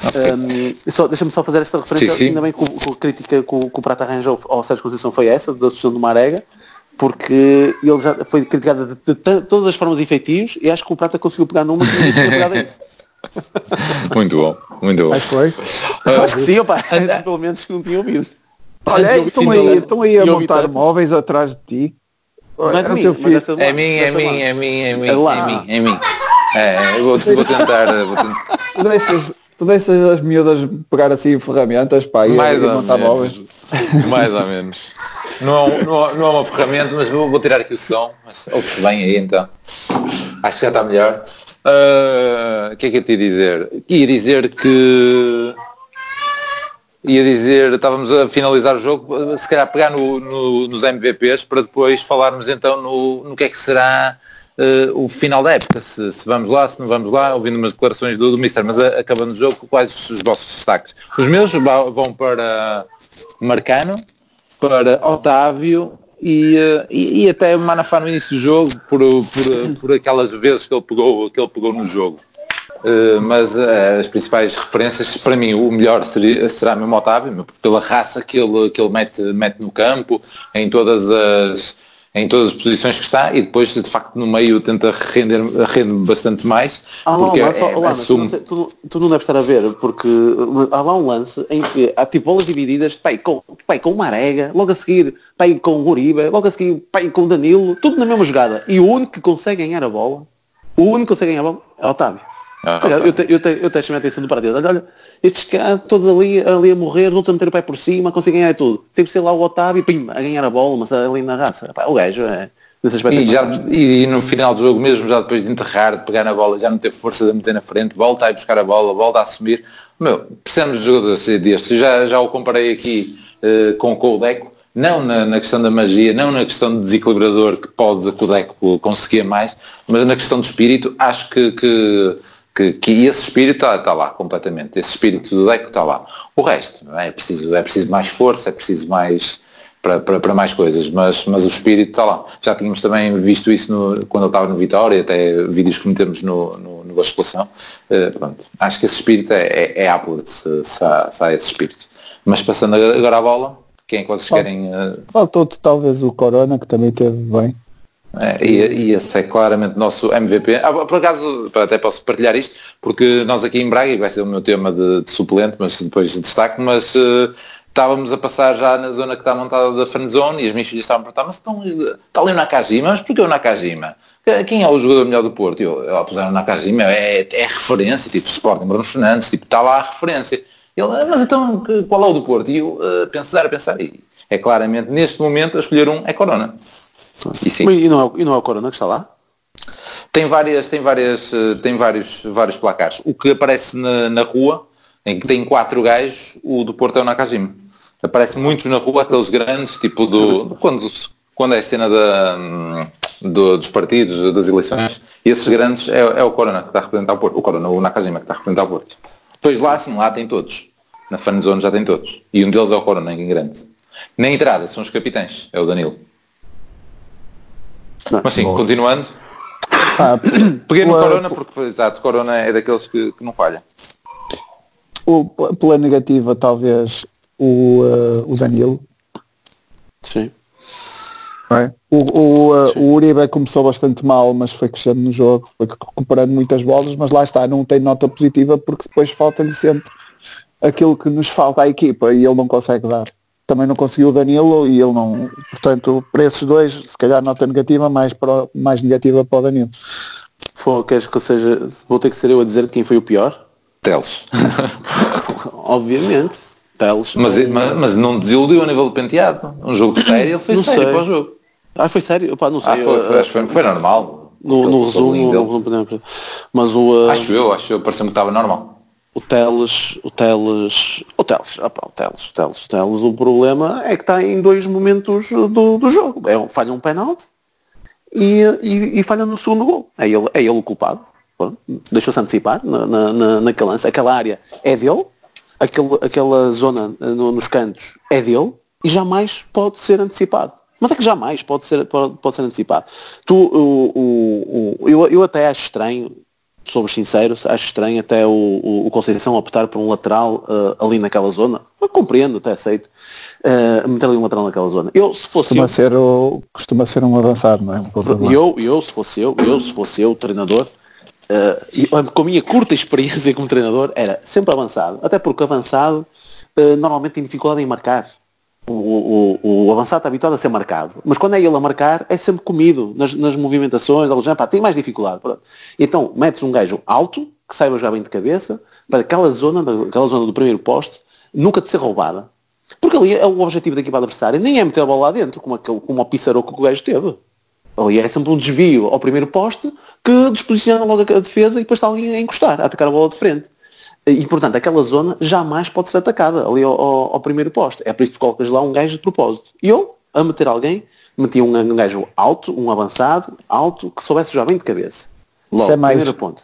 E: Okay. Um, só, Deixa-me só fazer esta referência, sim, sim. ainda bem que, a crítica que o, que o Prata arranjou ao Sérgio Conceição foi essa, da decisão do Marega, porque ele já foi criticado de, de, de, todas as formas efetivas e acho que o Prata conseguiu pegar numa que não tinha pegado ainda.
B: Muito bom, muito bom.
C: Acho que foi.
E: Uh, acho que sim, opa, pelo menos não tinha ouvido.
D: Olha, estão aí, estão aí a montar móveis atrás de ti.
B: Não é, de mim, é mim, é mim, é mim, é mim, é mim, é mim. É, eu vou, vou tentar. Vou tentar.
D: Tu deixas, tu deixas as miúdas pegar assim ferramentas pá, e,
B: Mais
D: e montar móveis.
B: Mais ou menos. Não não, não é uma ferramenta, mas vou, vou tirar aqui o som. Ouve-se bem aí então. Acho que já está melhor. Uh, o que é que eu te ia dizer? Ia dizer que ia dizer, estávamos a finalizar o jogo, se calhar pegar no, no, nos MVPs para depois falarmos então no, no que é que será uh, o final da época, se, se, vamos lá, se não vamos lá, ouvindo umas declarações do, do Mister, mas acabando o jogo, quais os, os vossos destaques? Os meus vão para Marcano, para Otávio e, uh, e, e, até Manafá no início do jogo por, por, por aquelas vezes que ele pegou, que ele pegou no jogo. Uh, mas uh, as principais referências, para mim, o melhor seria, será mesmo Otávio, pela raça que ele, que ele mete, mete no campo, em todas as em todas as posições que está e depois de facto no meio tenta render, render bastante mais
E: ah, porque lá, é, lá, assume... tu, tu, tu, não deves estar a ver porque há lá um lance em que há tipo bolas divididas pai, com, pai, com Marega logo a seguir pai, com Uribe logo a seguir pai, com Danilo tudo na mesma jogada. E o único que consegue ganhar a bola o único que consegue ganhar a bola é o Otávio. Ah, olha, eu, te, eu, te, eu te a atenção do partido. Olha, olha, estes caras todos ali, ali a morrer, estão a meter o pé por cima, conseguem ganhar tudo. Tem que ser lá o Otávio, pim, a ganhar a bola, mas ali na raça. Pá, o gajo é.
B: E, já, e, no final do jogo mesmo, já depois de enterrar, de pegar na bola, já não ter força de meter na frente, volta a buscar a bola, volta a assumir. Meu, precisamos de jogadores destes. Já, já o comparei aqui uh, com o Coldeco, não na, na, questão da magia, não na questão de desequilibrador que pode o Deco conseguir mais, mas na questão do espírito, acho que, que que, que esse espírito está tá lá completamente, esse espírito do deck está lá. O resto, é? é? preciso, é preciso mais força, é preciso mais para, para, para mais coisas, mas, mas o espírito está lá. Já tínhamos também visto isso no, quando ele estava no Vitória, até vídeos que metemos no, no, no. Uh, acho que esse espírito é, é, é apto se, se, há, se há esse espírito. Mas passando agora a bola, quem é que vocês querem? Uh...
D: Faltou-te talvez o Corona, que também teve bem.
B: É, e, esse é claramente nosso MVP. Ah, por acaso, até posso partilhar isto, porque nós aqui em Braga, e vai ser o meu tema de, de suplente, mas depois de destaque, mas uh, estávamos a passar já na zona que está montada da fan zone e as minhas filhas estavam a perguntar, mas estão, está ali o Nakajima, mas porquê o Nakajima? Quem é o jogador melhor do Porto? Eu, eu puseram o Nakajima, é, é referência, tipo Sporting Bruno Fernandes, tipo, está lá a referência. Ele, ah, mas então qual é o do Porto? E eu uh, pensar a pensar, e é claramente neste momento a escolher um é Corona.
E: E, e, não é, e não é o Corona que está lá?
B: Tem várias, tem várias, tem vários, vários placares. O que aparece na, na rua, em que tem quatro gajos, o do Porto é o Nakajima. Aparece muitos na rua, aqueles grandes, tipo do. quando, quando é a cena da, do, dos partidos, das eleições, esses grandes é, é, o Corona que está a representar o Porto. O Corona, o Nakajima que está a representar o Porto. Depois lá sim, lá tem todos. Na fanzone já tem todos. E um deles é o Corona, em grande. Na entrada são os capitães, é o Danilo. Não, Mas sim, bom. continuando. Ah, Peguei no Corona porque, exato, Corona é daqueles que, que não falha.
D: O, pela negativa, talvez, o, uh, o Danilo.
E: Sim.
D: É? O, o, uh, o Uribe começou bastante mal, mas foi crescendo no jogo, foi recuperando muitas bolas, mas lá está, não tem nota positiva porque depois falta-lhe sempre aquilo que nos falta à equipa e ele não consegue dar. Também não conseguiu o Danilo e ele não, portanto, para esses dois, se calhar nota negativa, mais, para, mais negativa para o Danilo.
E: For, queres que eu seja, vou ter que ser eu a dizer quem foi o pior?
B: Teles.
E: Obviamente. Teles.
B: Mas, mas, mas, não desiludiu a nível do penteado. Um jogo sério, ele foi não sério sei. para o jogo.
E: Ah, foi sério? Opa, não sei.
B: Ah, foi, foi, foi, normal.
E: No, no resumo, mas o...
B: Uh, acho eu, acho eu, pareceu-me que estava normal.
E: O Teles, o Teles, Teles, opa, o Teles, Teles, Teles, o problema é que está em dois momentos do, do jogo. É, falha um penalti e, e, e, falha no segundo gol. É ele, é ele o culpado. Deixou-se antecipar na, na, na, lance. Aquela área é dele, aquele, aquela zona eh, no, nos cantos é dele e jamais pode ser antecipado. Mas é que jamais pode ser, pode, pode ser antecipado. Tu, o, o, o, eu, eu até acho estranho, somos sinceros, acho estranho até o, o, o Conceição optar por um lateral uh, ali naquela zona. Eu compreendo, até aceito. Uh, meter ali um lateral naquela zona. Eu, se fosse
D: costuma
E: eu,
D: ser o, costuma ser um avançado, não é? Um
E: eu, eu, se fosse eu, eu, se fosse eu, treinador, uh, com a minha curta experiência como treinador, era sempre avançado. Até porque avançado uh, normalmente tem dificuldade em marcar. O, o, o, avançado está habituado a ser marcado. Mas quando é ele a marcar, é sempre comido nas, nas movimentações, já, pá, tem mais dificuldade. Pronto. Então, metes um gajo alto, que saiba jogar bem de cabeça, para aquela zona, aquela zona do primeiro poste, nunca de ser roubada. Porque ali é o objetivo da equipa adversária, nem é meter a bola lá dentro, como, aquele, como o Pissaroco que o gajo teve. Ali é sempre um desvio ao primeiro poste que disposiciona logo a defesa e depois está alguém a encostar, a atacar a bola de frente. E, portanto, aquela zona jamais pode ser atacada ali ao, ao, ao primeiro posto. É por isso que colocas lá um gajo de propósito. E eu, a meter alguém, metia um, um gajo alto, um avançado, alto, que soubesse jogar bem de cabeça. Logo, isso é mais, primeiro ponto.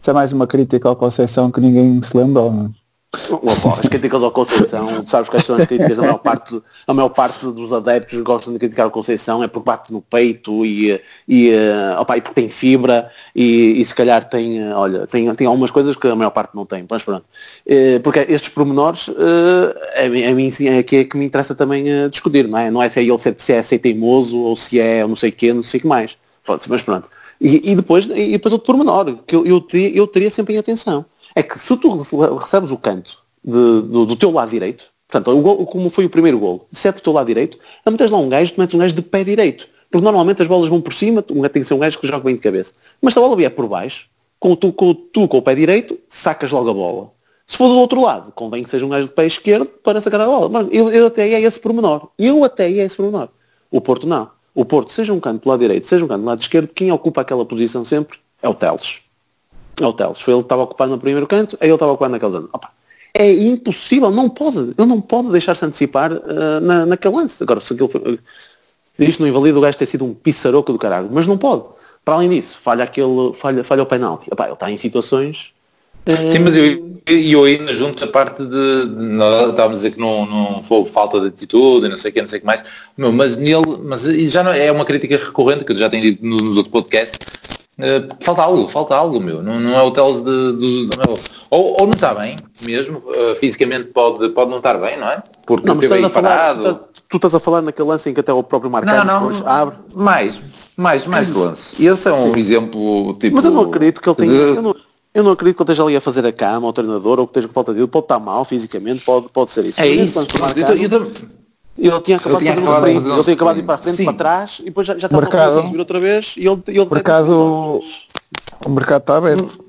D: Isso é mais uma crítica ao Conceição que ninguém se lembrou, não é?
E: As críticas ao Conceição, sabes quais são as críticas? A maior, parte, a maior parte dos adeptos gostam de criticar o Conceição, é porque bate no peito e, e, opa, e porque tem fibra e, e, se calhar tem, olha, tem, tem algumas coisas que a maior parte não tem, mas pronto. Eh, porque estes pormenores a mim, a mim é que, é que me interessa também eh, discutir, não é? Não é se é ele se é, se é teimoso ou se é não sei o quê, não sei o que mais. Mas pronto. E, e, depois, e depois outro pormenor, que eu, eu, teria, eu teria sempre em atenção é que se tu recebes o canto de, do, do, teu lado direito, portanto, o gol, como foi o primeiro gol, se é do teu lado direito, não metes lá um gajo, tu metes um gajo de pé direito. Porque normalmente as bolas vão por cima, tem que ser um gajo que joga bem de cabeça. Mas se a bola vier por baixo, com tu, com, tu com o pé direito, sacas logo a bola. Se for do outro lado, convém que seja um gajo de pé esquerdo para sacar a bola. Mas eu, eu até é esse pormenor. Eu até é esse pormenor. O Porto não. O Porto, seja um canto do lado direito, seja um canto do lado esquerdo, quem ocupa aquela posição sempre é o Teles é o Teles. Foi ele que estava ocupado no primeiro canto, aí ele estava ocupado naquele zona. Opa, é impossível, não pode, ele não pode deixar-se antecipar uh, na, naquele lance. Agora, se aquilo foi, isto não invalida o gajo ter sido um pissaroco do caralho, mas não pode. Para além disso, falha aquele, falha, falha o penalti. Opa, ele está em situações.
B: Uh... Sim, mas eu, eu ainda junto a parte de, nós estávamos a dizer que não, não foi falta de atitude não sei o que, não sei o que mais. Mas nele, mas já não, é uma crítica recorrente que eu já tenho dito nos outros podcasts, Uh, falta algo, falta algo, meu. Não, não é o Teles de, de, de. Ou, ou não está bem, mesmo, uh, fisicamente pode, pode não estar bem, não é?
E: Porque não, teve aí parado. Falar, tu, tu, estás a falar naquele lance em que até o próprio Marcano
B: não, não, abre. Mais, mais, mais lance. Esse é um Sim. exemplo tipo.
E: Mas eu não acredito que ele tenha. De... Eu, não, eu não acredito que ele esteja ali a fazer a cama ao treinador ou que esteja com falta de pode estar mal fisicamente, pode, pode ser isso.
B: É isso.
E: Ele tinha acabado, de, fazer um ele tinha acabado de ir para a frente, Sim. para trás, e depois já, já estava mercado, a subir outra vez, e ele, ele
D: o mercado, o mercado está aberto.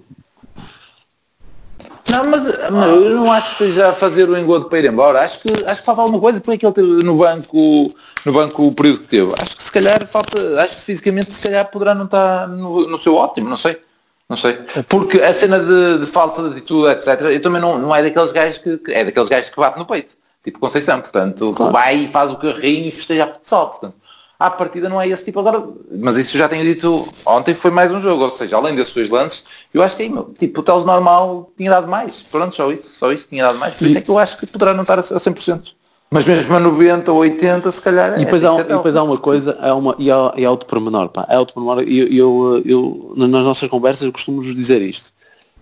B: Não, mas, mas, eu não acho que já fazer o engodo para ir embora. Acho que, acho que falta alguma coisa porque ele teve no banco, no banco o período que teve. Acho que se calhar falta, acho que fisicamente se calhar poderá não estar no, no seu ótimo, não sei. Não sei. Porque a cena de, de falta de atitude, etc. Eu também não, não é daqueles gajos que, que é daqueles gajos que bate no peito tipo Conceição, portanto, claro. vai e faz o carrinho e festeja futsal, portanto, à partida não é esse tipo agora, mas isso já tenho dito, ontem foi mais um jogo, ou seja, além desses dois lances, eu acho que aí, tipo, o Teles normal tinha dado mais, pronto, só isso, só isso tinha dado mais, por isso é que eu acho que poderá não estar a 100%. Mas mesmo a 90 ou 80 se calhar
E: e depois, é, há, e depois há uma coisa, há uma, e há, e há outro pormenor, pá, é outro pormenor, eu, eu, eu, nas nossas conversas eu costumo dizer isto.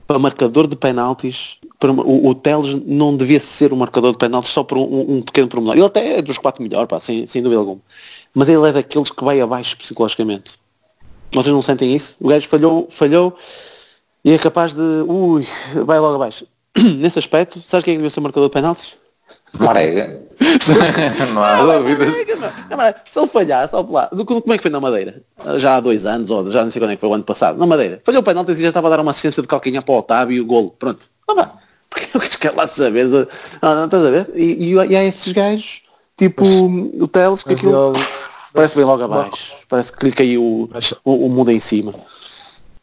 E: Para marcador de penaltis, o, o Teles não devia ser o marcador de penaltis só por um, um pequeno pormenor. Ele até é dos quatro melhor, pá, sem, sem dúvida alguma. Mas ele é daqueles que vai abaixo psicologicamente. Vocês não sentem isso? O gajo falhou, falhou e é capaz de. Ui, vai logo abaixo. Nesse aspecto, sabes quem é que devia ser o marcador de penaltis?
B: Marega. não há dúvidas.
E: Se ele falhar, só lá. Como é que foi na Madeira? Já há dois anos, ou já não sei quando é que foi o ano passado. Na Madeira. Falhou o penalti e já estava a dar uma assistência de calcanhar para o Otávio e o golo. Pronto. Vá. Porque eu quero lá saber. Não, não, estás a ver? E, e, e há esses gajos, tipo mas, o Teles, que aquilo eu... parece bem logo abaixo. Parece que lhe caiu o, o, o mundo em cima.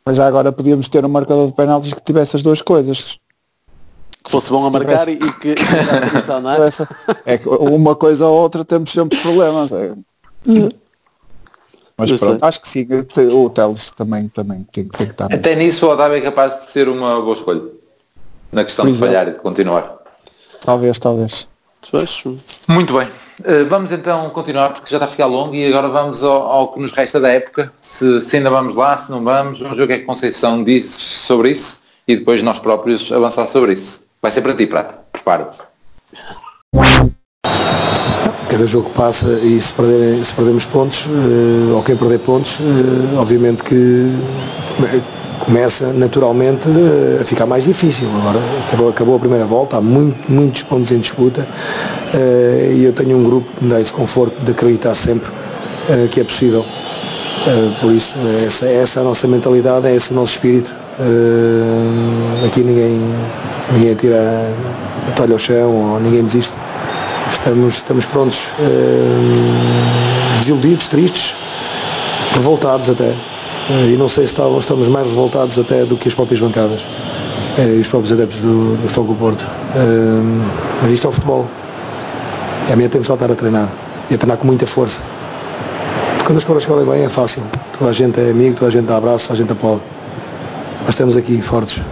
D: Mas já agora podíamos ter um marcador de penaltis que tivesse as duas coisas
E: que fosse bom a marcar e que, que não é?
D: é que uma coisa ou outra temos sempre problemas. É. Mas pronto, acho que sim, o Teles também, também tem, tem que estar.
B: Até nisso o Otávio é capaz de ser uma boa escolha. Na questão pois de falhar é. e de continuar.
D: Talvez, talvez.
B: Muito bem. Uh, vamos então continuar porque já está a ficar longo e agora vamos ao, ao que nos resta da época. Se, se, ainda vamos lá, se não vamos, vamos ver o que é que a Conceição diz sobre isso e depois nós próprios avançar sobre isso. Vai ser para ti, Prata. Prepara-te.
C: Cada jogo passa e se, perder, se perdemos pontos, uh, ou quem perder pontos, uh, obviamente que começa naturalmente uh, a ficar mais difícil. Agora acabou, acabou a primeira volta, há muito, muitos pontos em disputa e eu tenho um grupo que me dá esse conforto de acreditar sempre que é possível. por isso, essa, essa é a nossa mentalidade, é esse o nosso espírito. aqui ninguém ninguém tira a toalha ao chão ou ninguém desiste. Estamos, estamos prontos, desiludidos, tristes, revoltados até. Uh, e não sei se estamos, mais revoltados até do que as próprias bancadas uh, e os próprios adeptos do, do Futebol Porto. mas isto é o futebol. E amanhã temos de voltar a treinar. E a treinar com muita força. Quando as coisas correm bem é fácil. Toda a gente é amigo, toda a gente dá abraço, toda a gente aplaude. Mas estamos aqui fortes.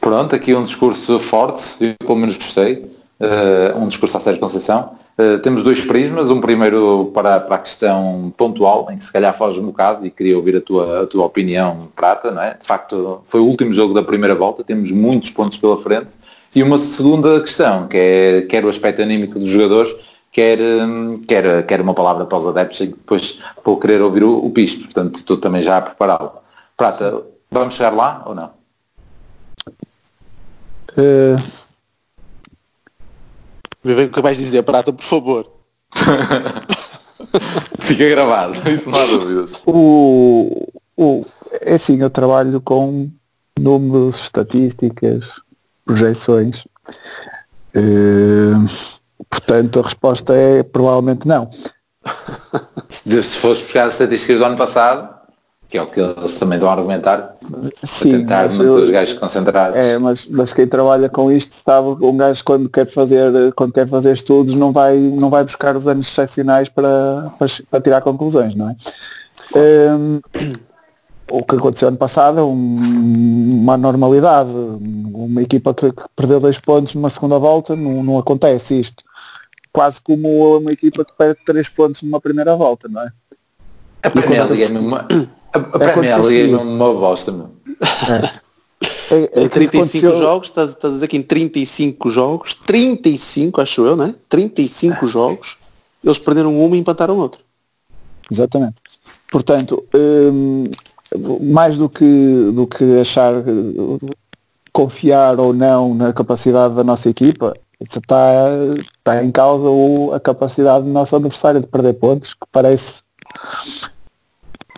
B: Pronto, aqui um discurso forte, eu pelo menos gostei, uh, um discurso à Sérgio Conceição. Uh, temos dois prismas, um primeiro para, para a questão pontual, em que se calhar foge um bocado e queria ouvir a tua, a tua opinião prata, não é? De facto, foi o último jogo da primeira volta, temos muitos pontos pela frente. E uma segunda questão, que é quer o aspecto anímico dos jogadores, quer, hum, quer, quer uma palavra para os adeptos e depois vou querer ouvir o, o portanto estou também já a prepará-lo. Prata, vamos chegar lá ou não?
E: Uh... Vê o que vais dizer, Prata, por favor.
B: Fica gravado, isso não há dúvidas.
D: O, o, é assim, eu trabalho com números, estatísticas, projeções. Uh, portanto, a resposta é provavelmente não.
B: Se fores buscar as estatísticas do ano passado, que é o que eles também estão a argumentar,
D: Sim,
B: tentar manter eu, os gajos concentrados.
D: É, mas, mas quem trabalha com isto sabe um gajo quando quer fazer, quando quer fazer estudos não vai, não vai buscar os anos excepcionais para, para, para tirar conclusões, não é? Um, o que aconteceu ano passado é um, uma normalidade. Uma equipa que, que, perdeu dois pontos numa segunda volta, não, não acontece isto. Quase como uma equipa que perde três pontos numa primeira volta, não é?
B: A Premier League é mesmo a, a Premier League é uma bosta, meu.
E: É. É, é 35 aconteceu... jogos, estás, estás a dizer que em 35 jogos, 35 acho eu, né? 35 jogos, eles perderam uma e empataram outro.
D: Exatamente. Portanto, hum, mais do que, do que achar, confiar ou não na capacidade da nossa equipa, está, está em causa o, a capacidade do nosso adversário de perder pontos, que parece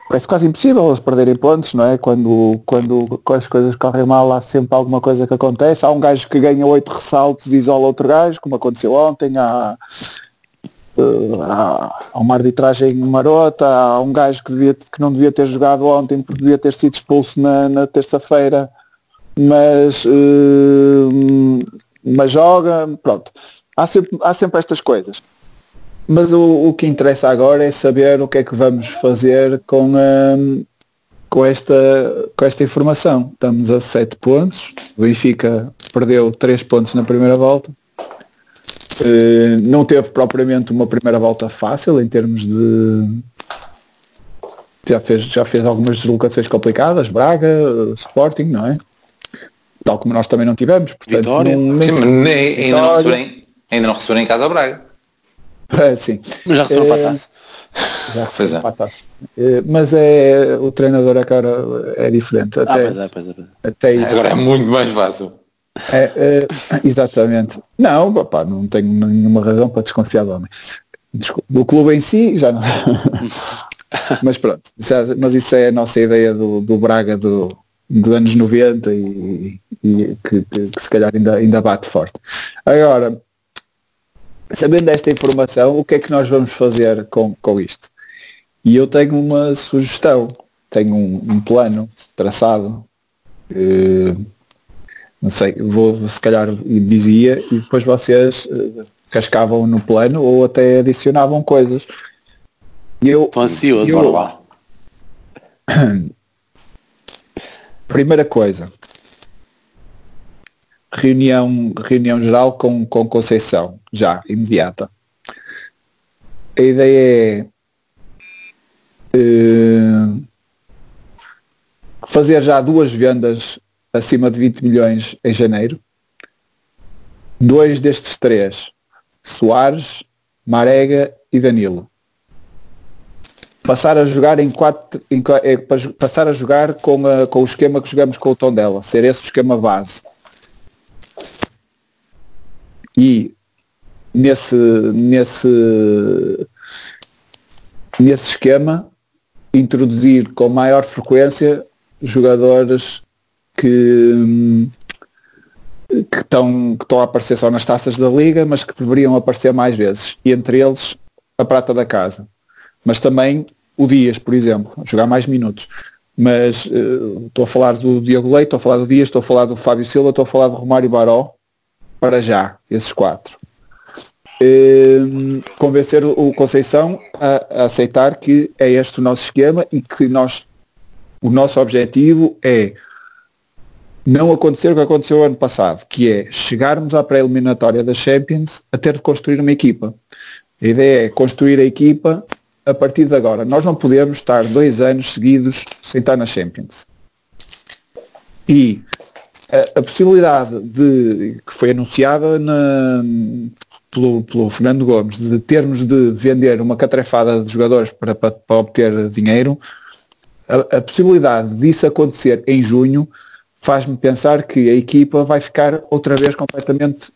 D: parece quase impossível eles perderem pontos, não é? Quando, quando, quando as coisas correm mal há sempre alguma coisa que acontece. Há um gajo que ganha oito ressaltos e isola outro gajo, como aconteceu ontem, há, uh, há, há uma arbitragem marota, há um gajo que, devia, que não devia ter jogado ontem porque devia ter sido expulso na, na terça-feira, mas, uh, mas joga, pronto. Há sempre, há sempre estas coisas. Mas o, o, que interessa agora é saber o que é que vamos fazer com, um, com, esta, com esta informação. Estamos a 7 pontos, o Benfica perdeu 3 pontos na primeira volta. Uh, não teve propriamente uma primeira volta fácil em termos de. Já fez, já fez algumas deslocações complicadas, Braga, Sporting, não é? Tal como nós também não tivemos.
B: Portanto, Vitória. Nem, Sim, ainda, não receberam, ainda não receberam em casa Braga.
D: É, sim.
E: Mas já receberam é.
D: Já receberam para a taça. É, mas é, o treinador é cara é diferente. Até,
E: ah, pois é, pois é,
D: é. Até isso.
B: Agora é muito mais fácil.
D: É, é, exatamente. Não, papá, não tenho nenhuma razão para desconfiar do homem. Do clube em si, já não. mas pronto, já, mas isso é a nossa ideia do, do Braga do, dos anos 90 e, e que, que, que, se calhar ainda, ainda bate forte. Agora, sabendo esta informação, o que é que nós vamos fazer com, com isto? E eu tenho uma sugestão, tenho um, um plano traçado. Uh, não sei, vou se calhar dizia e depois vocês uh, cascavam no plano ou até adicionavam coisas.
E: Eu, Estou ansioso, eu, lá.
D: Primeira coisa. Reunião, reunião geral com, com Conceição, já, imediata. A ideia é uh, fazer já duas vendas acima de 20 milhões em janeiro. Dois destes três, Soares, Marega e Danilo. Passar a jogar em quatro, em, é, passar a jogar com, a, com o esquema que jogamos com o tom dela, ser esse o esquema base. E nesse, nesse, nesse esquema introduzir com maior frequência jogadores que, que, estão, que estão a aparecer só nas taças da liga, mas que deveriam aparecer mais vezes. E entre eles a prata da casa. Mas também o Dias, por exemplo, jogar mais minutos. Mas uh, estou a falar do Diogo Leite, estou a falar do Dias, estou a falar do Fábio Silva, estou a falar do Romário Baró, para já, esses quatro. Uh, convencer o Conceição a, a, aceitar que é este o nosso esquema e que nós, o nosso objetivo é não acontecer o que aconteceu ano passado, que é chegarmos à pré-eliminatória da Champions a ter de construir uma equipa. A ideia é construir a equipa a partir de agora. Nós não podemos estar dois anos seguidos sem estar na Champions. E a, possibilidade de que foi anunciada na, pelo, pelo, Fernando Gomes de termos de vender uma catrefada de jogadores para, para, para obter dinheiro, a, a possibilidade disso acontecer em junho faz-me pensar que a equipa vai ficar outra vez completamente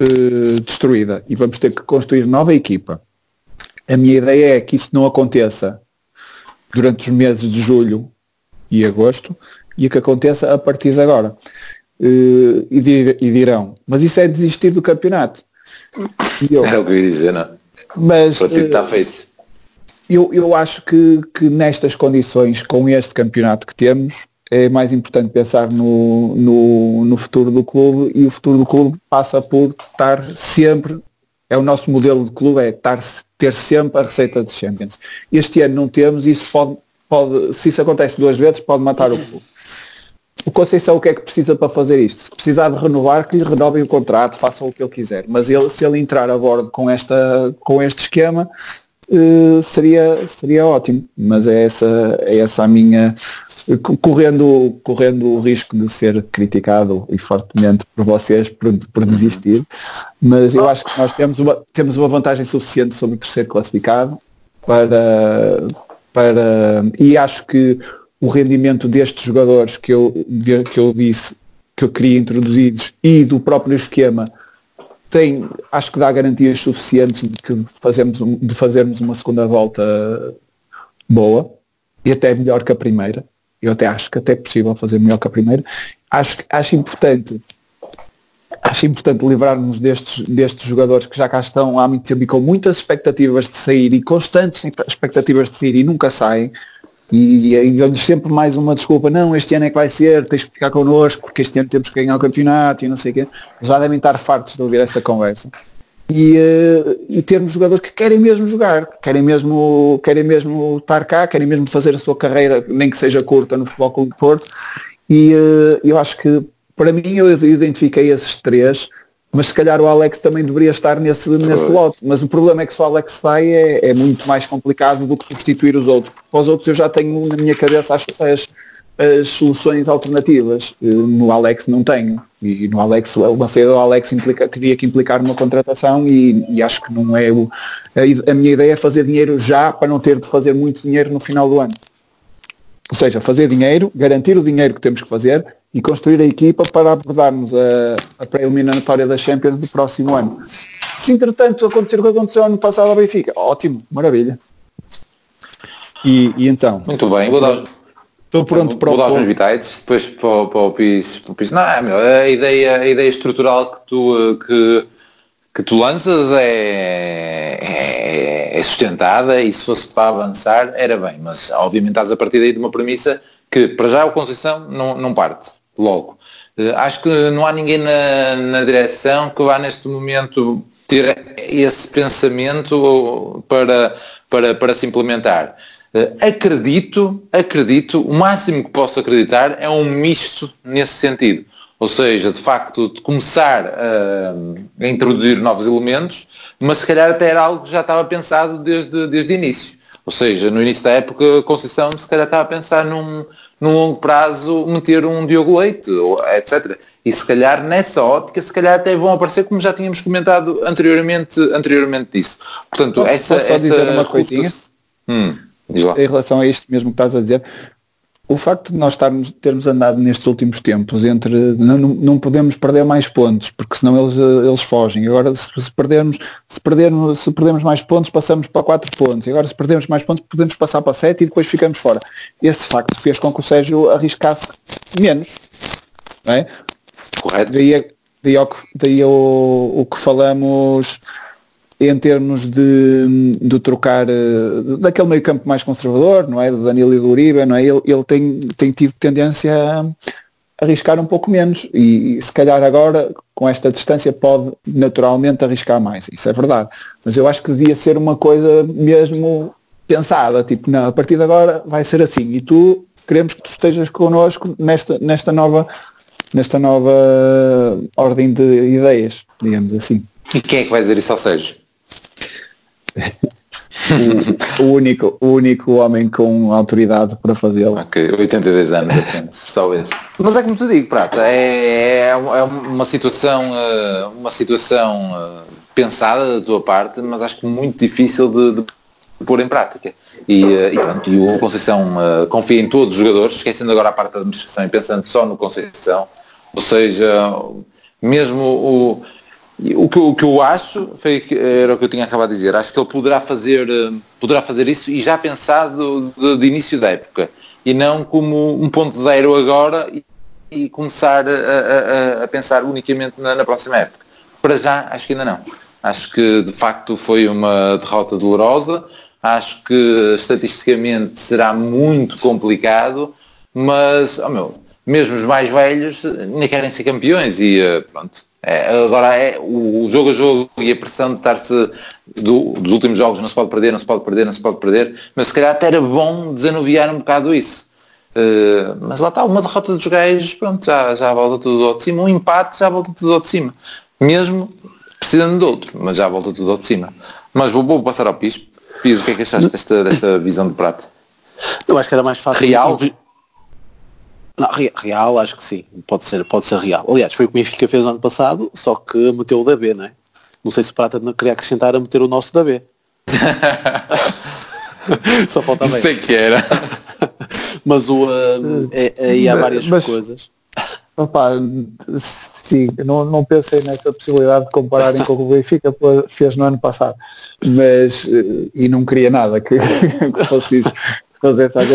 D: uh, destruída e vamos ter que construir nova equipa. A minha ideia é que isso não aconteça durante os meses de julho e agosto e que aconteça a partir de agora. Uh, e, dir, e, dirão, mas isso é desistir do campeonato.
B: Eu, é o que eu ia dizer, não.
D: Mas
B: o tipo está feito.
D: Eu, eu acho que, que nestas condições, com este campeonato que temos, é mais importante pensar no, no, no, futuro do clube e o futuro do clube passa por estar sempre, é o nosso modelo de clube, é estar, ter sempre a receita de Champions. Este ano não temos e isso pode, pode, se isso acontece duas vezes, pode matar o clube. O Conceição o que é que precisa para fazer isto? Se precisar de renovar, que lhe renovem o contrato, façam o que ele quiser. Mas ele, se ele entrar a bordo com, esta, com este esquema, uh, seria, seria ótimo. Mas é essa, é essa a minha, correndo, correndo o risco de ser criticado e fortemente por vocês por, por desistir, mas eu acho que nós temos uma, temos uma vantagem suficiente sobre o terceiro classificado para, para e acho que o rendimento destes jogadores que eu, que eu disse que eu queria introduzidos e do próprio esquema tem, acho que dá garantias suficientes de que fazemos, de fazermos uma segunda volta boa e até melhor que a primeira eu até acho que até é possível fazer melhor que a primeira. Acho, acho importante acho importante livrarmos destes, destes jogadores que já cá estão há muito tempo e com muitas expectativas de sair e constantes expectativas de sair e nunca saem e, e dão-lhes sempre mais uma desculpa, não, este ano é que vai ser, tens que ficar connosco porque este ano temos que ganhar o campeonato e não sei o quê. Já devem estar fartos de ouvir essa conversa e, uh, e termos jogadores que querem mesmo jogar, querem mesmo, querem mesmo estar cá, querem mesmo fazer a sua carreira, nem que seja curta no Futebol Clube de Porto. E uh, eu acho que para mim eu identifiquei esses três, mas se calhar o Alex também deveria estar nesse, nesse lote. Mas o problema é que se o Alex vai é, é muito mais complicado do que substituir os outros. Porque para os outros eu já tenho na minha cabeça as, as, as soluções alternativas. Eh, no Alex não tenho. E no Alex, uma saída do Alex implica, teria que implicar uma contratação e, e acho que não é o. A, a, minha ideia é fazer dinheiro já para não ter de fazer muito dinheiro no final do ano. Ou seja, fazer dinheiro, garantir o dinheiro que temos que fazer e construir a equipa para abordarmos a, a pré-eliminatória da Champions do próximo ano. Se entretanto acontecer o que aconteceu ano passado ao Benfica, ótimo, maravilha. E, e então?
B: Muito bem, vou dar,
D: estou pronto
B: para o Vou dar os vitais, depois para, para o PIS. Para o PIS. Não, meu, a, ideia, a ideia estrutural que tu, que, que tu lanças é, é, é, sustentada e se fosse para avançar era bem, mas obviamente estás a partir daí de uma premissa que para já o Conceição não, não parte logo. Uh, acho que não há ninguém na, na direção que vá neste momento ter esse pensamento para, para, para se implementar. Uh, acredito, acredito, o máximo que posso acreditar é um misto nesse sentido. Ou seja, de facto, de começar a, a introduzir novos elementos, mas se calhar até era algo que já estava pensado desde, desde o início. Ou seja, no início da época, a Conceição se calhar estava a pensar num, num longo prazo meter um Diogo Leite, etc. E se calhar nessa ótica, se calhar até vão aparecer como já tínhamos comentado anteriormente, anteriormente disso. Portanto,
D: posso,
B: essa,
D: posso
B: essa
D: dizer uma coisinha?
B: Hum,
D: em relação a isto mesmo que estás a dizer, o facto de nós estarmos, termos andado nestes últimos tempos entre não, não podemos perder mais pontos, porque senão eles, eles fogem. Agora se, se perdermos, se perdermos, se perdermos mais pontos, passamos para 4 pontos. E agora se perdermos mais pontos, podemos passar para 7 e depois ficamos fora. Esse facto fez com que o Sérgio arriscasse menos. Não é?
B: Correto.
D: Daí, daí, daí o, o que falamos em termos de, de trocar uh, daquele meio campo mais conservador, não é? Do Danilo e do Uribe, não é? Ele, ele tem, tem tido tendência a arriscar um pouco menos e, e, se calhar agora com esta distância pode naturalmente arriscar mais, isso é verdade. Mas eu acho que devia ser uma coisa mesmo pensada, tipo, não, a partir de agora vai ser assim e tu queremos que tu estejas connosco nesta, nesta nova nesta nova ordem de ideias, digamos assim.
B: E quem é que vai dizer isso ao Sérgio?
D: o, único, o único homem com autoridade para fazê-lo.
B: Ok, 82 anos apenas, só esse. Mas é como te digo, Prata, é, é, é uma situação, eh, uma situação eh, pensada da tua parte, mas acho que muito difícil de, de pôr em prática. E, eh, e, pronto, e o Conceição confia em todos os jogadores, esquecendo agora a parte da administração e pensando só no Conceição, ou seja, mesmo o, o que, o que eu acho foi que, era o que eu tinha acabado de dizer. Acho que ele poderá fazer, eh, poderá fazer isso e já pensado de, de início da época. E não como um ponto zero agora e, e começar a, a, a, pensar unicamente na, na, próxima época. Para já, acho que ainda não. Acho que de facto foi uma derrota dolorosa. Acho que estatisticamente será muito complicado, mas, oh meu, mesmo os mais velhos nem querem ser campeões e eh, pronto agora é o, jogo a jogo e a pressão de estar-se do, dos últimos jogos não se pode perder, não se pode perder, não se pode perder, mas se calhar até era bom desanuviar um bocado isso. Uh, mas lá está, uma derrota dos gajos, pronto, já, já volta tudo ao de cima, um empate já volta tudo ao de cima. Mesmo precisando de outro, mas já volta tudo ao de cima. Mas vou, vou passar ao piso. Piso, o que é que achaste desta, desta visão de prato?
E: Eu acho que era mais fácil.
B: Real?
E: Não, real, acho que sim. Pode ser, pode ser real. Aliás, foi o que o Benfica fez no ano passado, só que meteu o da B, não é? Não sei se o Prata não queria acrescentar a meter o nosso da B. só faltava
B: Sei que era.
E: Mas o uh, é, aí há várias mas, coisas.
D: Opa, sim, não, não pensei nessa possibilidade de compararem com o que o Benfica fez no ano passado. Mas eh, e não queria nada que, que fosse isso.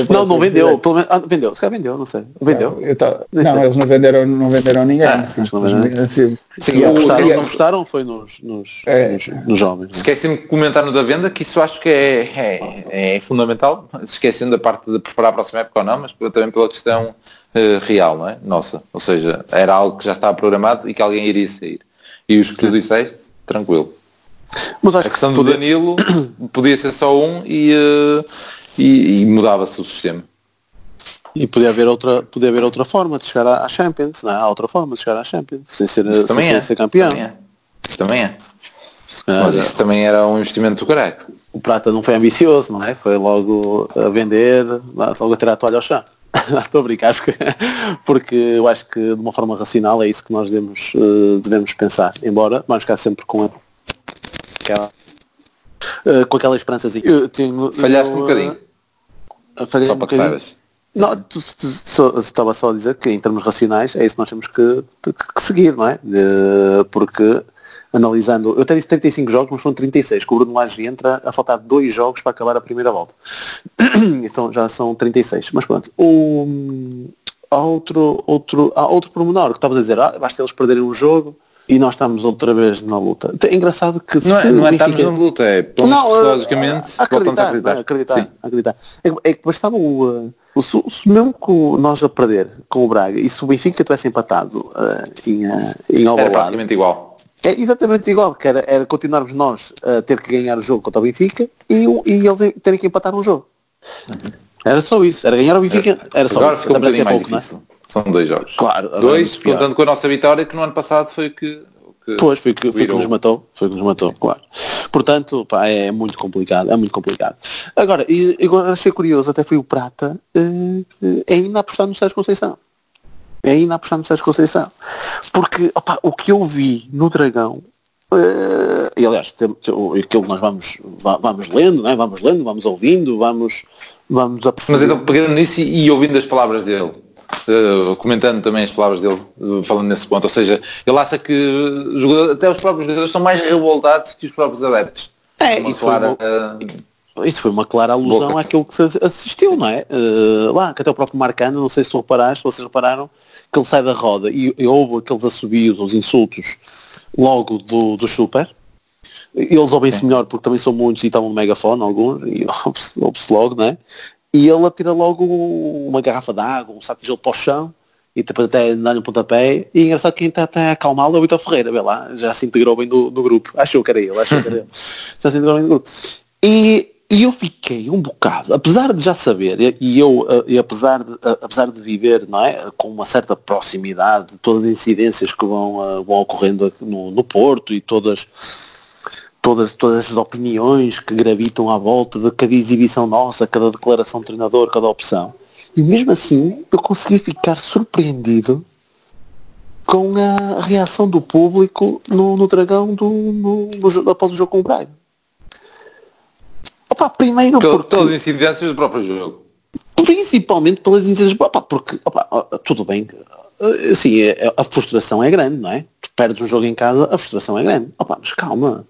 E: Não, não vendeu, pelo menos, ah, vendeu, se calhar vendeu, não sei. Vendeu?
D: Não, não eles não venderam, não venderam ninguém. Ah,
E: sim, não venderam. Sim, sim, apostaram, não gostaram foi nos, nos, é. nos, nos jovens.
B: Esqueci-me de comentar no da venda que isso acho que é, é, é fundamental, esquecendo a parte de preparar a próxima época ou não, mas também pela questão uh, real, não é? Nossa. Ou seja, era algo que já estava programado e que alguém iria sair. E os que tu disseste, tranquilo. Mas acho a questão que do. Danilo podia ser só um e uh, e, e mudava-se o sistema.
E: E podia haver outra, podia haver outra forma de chegar à Champions, não é? Há outra forma de chegar à Champions, sem ser, sem também é. ser campeão.
B: Também é. Também é. Mas isso também era um investimento do caralho.
E: O Prata não foi ambicioso, não é? Foi logo a vender, logo a tirar a toalha ao chão. Estou a brincar porque, porque eu acho que de uma forma racional é isso que nós devemos, uh, devemos pensar. Embora vamos ficar sempre com aquela, uh, com aquela esperançazinha.
B: Falhaste um bocadinho.
E: Só um para que saibas. Não, tu, tu, tu, estava só a dizer que em termos racionais é isso que nós temos que, que, que seguir, não é? De, porque analisando, eu tenho 35 jogos, mas foram 36, que o Bruno Lage entra a faltar dois jogos para acabar a primeira volta. então já são 36. Mas pronto, o, há outro, outro, há outro pormenor que estavas a dizer, ah, basta eles perderem um jogo e nós estamos outra vez na luta. É engraçado que
B: não é, não é estarmos na luta, é não, logicamente
E: uh, acreditar, a acreditar. acreditar, acreditar. É, é que bastava o, o, se, mesmo com nós a perder com o Braga e se o Benfica tivesse empatado uh, em, uh, em Alvalade,
B: era praticamente igual.
E: É exatamente igual, que era, era continuarmos nós a ter que ganhar o jogo contra o Benfica e, e eles terem que empatar um jogo. Uhum. Era só isso, era ganhar o Benfica, era só
B: Agora isso. Ficou um bocadinho mais pouco, difícil. São dois jogos.
E: Claro.
B: Dois, contando com a nossa vitória, que no ano passado foi que... que
E: pois, foi que, foi que nos matou. Foi que nos matou, claro. Portanto, pá, é muito complicado, é muito complicado. Agora, e, agora achei curioso, até foi o Prata, uh, ainda apostar no Sérgio Conceição. É ainda apostar no Sérgio Conceição. Porque, opa, o que eu vi no Dragão, Uh, e aliás, tem, tem, aquilo que nós vamos, vamos lendo, é? vamos lendo, vamos ouvindo, vamos, vamos
B: Mas então pegando nisso e, e ouvindo as palavras dele, uh, comentando também as palavras dele, uh, falando nesse ponto, ou seja, ele acha que até os próprios jogadores são mais revoltados que os próprios adeptos.
E: É, isso, clara, foi uma, isso foi uma clara alusão boca. àquilo que se assistiu, não é? Uh, lá, que até o próprio Marcano, não sei se tu reparaste, se vocês repararam, que ele sai da roda e, e houve aqueles assobios, os insultos logo do, do super eles ouvem-se melhor porque também são muitos e estavam no megafone alguns, e ouve-se logo, né? E ele atira logo uma garrafa de água, um saco de gelo para o chão, e depois até dar-lhe um pontapé. E engraçado que quem está até acalmá-lo é o Vitor Ferreira, vê lá, já se integrou bem no, no grupo. Achou que era ele, achou que era ele. Já se integrou bem no grupo. E, e eu fiquei um bocado, apesar de já saber, e eu, e apesar, de, apesar de viver não é, com uma certa proximidade de todas as incidências que vão, vão ocorrendo no, no Porto e todas todas, todas as opiniões que gravitam à volta de cada exibição nossa, cada declaração de treinador, cada opção. E mesmo assim eu consegui ficar surpreendido com a reação do público no, no Dragão do, no, no, após o jogo com o Braga. Opa, primeiro
B: Pelo, porque... Pelas incidências do próprio jogo.
E: Principalmente pelas incidências, opa, porque, opa, tudo bem, assim, a frustração é grande, não é? Tu perdes um jogo em casa, a frustração é grande. Opa, mas calma,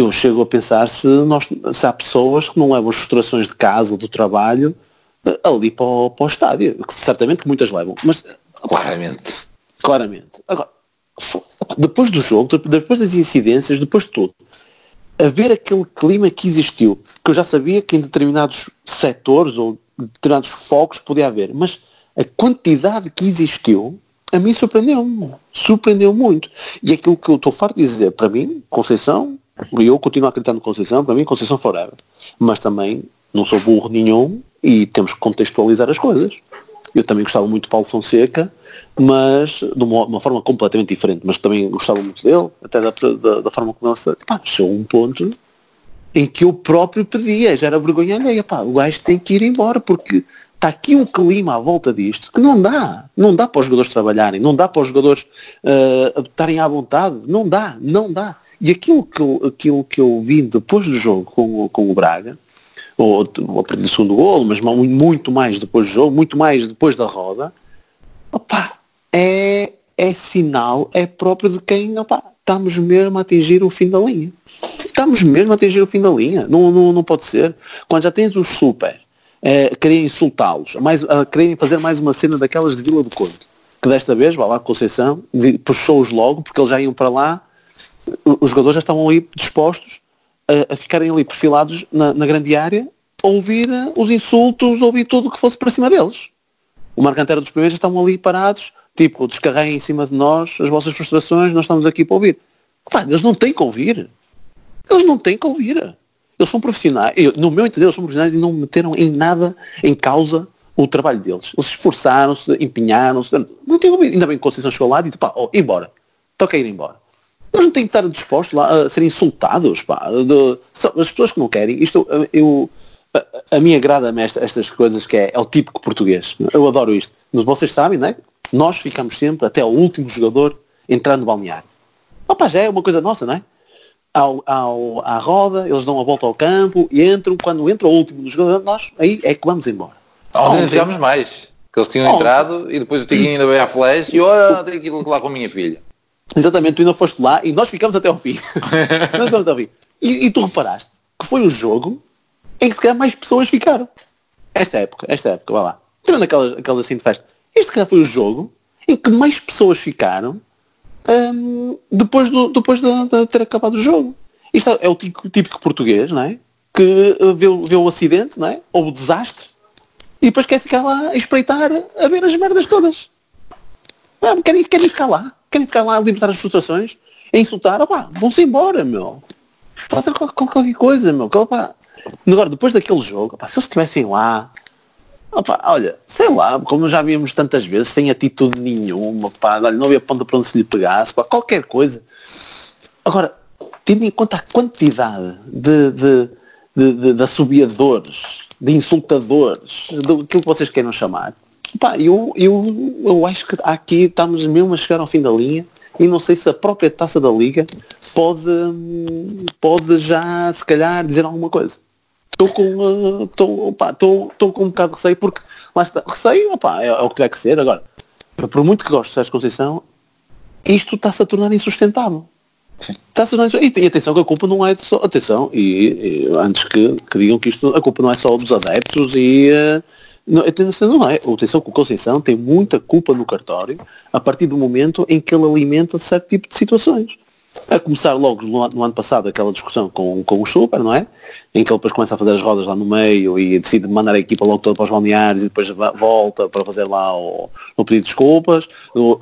E: eu chego a pensar se, nós, se há pessoas que não levam as frustrações de casa ou do trabalho eh, ali para o, para o estádio, que certamente muitas levam, mas
B: claramente.
E: Claramente. Agora, depois do jogo, depois das incidências, depois de tudo, haver aquele clima que existiu, que eu já sabia que em determinados setores ou determinados focos podia haver, mas a quantidade que existiu, a mim surpreendeu-me. Surpreendeu muito. E aquilo que eu estou farto de dizer, para mim, Conceição, eu continuo acreditando no Conceição, para mim Conceição forever. Mas também não sou burro nenhum e temos que contextualizar as coisas. Eu também gostava muito de Paulo Fonseca, mas de uma, uma forma completamente diferente. Mas também gostava muito dele, até da, da, da forma como ele pá, chegou um ponto em que eu próprio pedia, já era vergonha alheia, pá, o gajo tem que ir embora, porque está aqui um clima à volta disto que não dá. Não dá para os jogadores trabalharem, não dá para os jogadores uh, estarem à vontade, não dá, não dá. E aquilo que eu, aquilo que eu vi depois do jogo com, com o Braga, ou, a partir do segundo golo, mas muito mais depois do jogo, muito mais depois da roda, opa, é, é sinal, é próprio de quem opa, estamos mesmo a atingir o fim da linha. Estamos mesmo a atingir o fim da linha. Não, não, não pode ser. Quando já tens os super, é, querem insultá-los, mais, querem fazer mais uma cena daquelas de Vila do Conde, que desta vez, vai lá Conceição, puxou-os logo, porque eles já iam para lá os jogadores já estavam ali dispostos a, a ficarem ali perfilados na, na, grande área, a ouvir eh, os insultos, ouvir tudo o que fosse para cima deles. O Marcantero dos primeiros estavam ali parados, tipo, descarreguem em cima de nós as vossas frustrações, nós estamos aqui para ouvir. Opa, eles não têm que ouvir. Eles não têm que ouvir. Eles são profissionais, eu, no meu entender, eles são profissionais e não meteram em nada em causa o trabalho deles. Eles esforçaram-se, empenharam-se, não tem que ouvir. Ainda bem que a Conceição chegou lá e disse, pá, oh, embora. Toca ir embora. Eles não têm que estar dispostos lá a serem insultados, pá. De, as pessoas que não querem, isto eu, a, a mim agrada-me esta, estas coisas que é, é o típico português. Eu adoro isto. Mas vocês sabem, não é? Nós ficamos sempre até o último jogador entrar no balneário. Opa, já é uma coisa nossa, não é? Ao, ao, à roda, eles dão a volta ao campo e entram, quando entra o último jogador, nós aí é que vamos embora.
B: Ontem jogámos mais. Que eles tinham entrado e depois o Tiquinho ainda veio à flash e olha, tenho que ir lá com a minha filha.
E: Exatamente, tu ainda foste lá e nós ficamos até ao fim. nós ficamos até ao fim. E, e, tu reparaste que foi o jogo em que se calhar mais pessoas ficaram. Esta época, esta época, vá lá. Tirando aquelas, aquelas assim de festa. Este calhar foi o jogo em que mais pessoas ficaram hum, depois, do, depois de, de, ter acabado o jogo. Isto é, o típico, típico português, não é? Que uh, vê, vê o acidente, não é? Ou o desastre e depois quer ficar lá a espreitar a ver as merdas todas. Não, querem, querem ficar lá. Querem ficar lá a libertar as frustrações, a insultar, opá, vão-se embora, meu. Fazer qualquer coisa, meu. Agora, depois daquele jogo, opá, se eles estivessem lá, opá, olha, sei lá, como já vimos tantas vezes, sem atitude nenhuma, opá, olha, não havia ponta para onde se lhe pegasse, qualquer coisa. Agora, tendo em conta a quantidade de, de, de, de, de assobiadores de insultadores, do que vocês queiram chamar. Pá, eu, eu, eu acho que aqui estamos mesmo a chegar ao fim da linha e não sei se a própria taça da liga pode, pode já se calhar dizer alguma coisa. Estou com, estou com um bocado de receio porque lá está, receio opá, é, é o que tiver que ser. Agora, por muito que goste de Sérgio Conceição, isto está-se a tornar insustentável. Está e, e atenção que a culpa não é de só. Atenção, e, e antes que, que, digam que isto a culpa não é só dos adeptos e. Uh, não, atenção, não é. Atenção que o Conceição tem muita culpa no cartório a partir do momento em que ele alimenta certo tipo de situações. A começar logo no, no, ano passado aquela discussão com, com o Super, não é? Em que ele depois começa a fazer as rodas lá no meio e decide mandar a equipa logo toda para os balneários e depois volta para fazer lá o, o pedido de desculpas.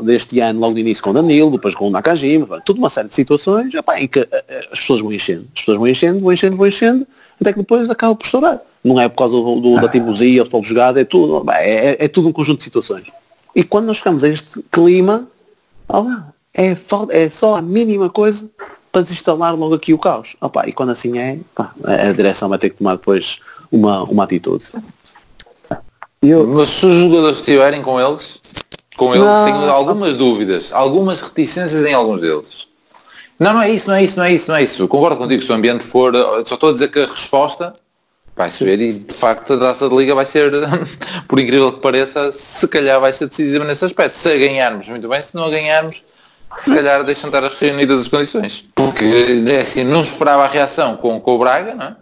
E: deste ano, logo no início com o Danilo, depois com o Nakajima, tudo uma série de situações epá, em que eh, eh, as pessoas vão enchendo. As pessoas vão enchendo, vão enchendo, vão enchendo, até que depois acaba por estourar. Não é por causa do, do da teimosia, do futebol jogado, é tudo, é, é, é tudo um conjunto de situações. E quando nós chegamos a este clima, olha, é, é só a mínima coisa para desinstalar logo aqui o caos. Opa, e quando assim é, pá, a direção vai ter que tomar depois uma, uma atitude.
B: Eu... Mas se os jogadores estiverem com eles, com eles, não. tenho algumas dúvidas, algumas reticências em alguns deles. Não, não é isso, não é isso, não é isso, não é isso. concordo contigo se o ambiente for. Só estou a dizer que a resposta vai se ver e de facto a taça de liga vai ser, por incrível que pareça, se calhar vai ser decisiva nesse aspecto. Se a ganharmos, muito bem, se não a ganharmos, se calhar deixam estar reunidas as condições. Porque é assim, não esperava a reação com, com o Braga, não é?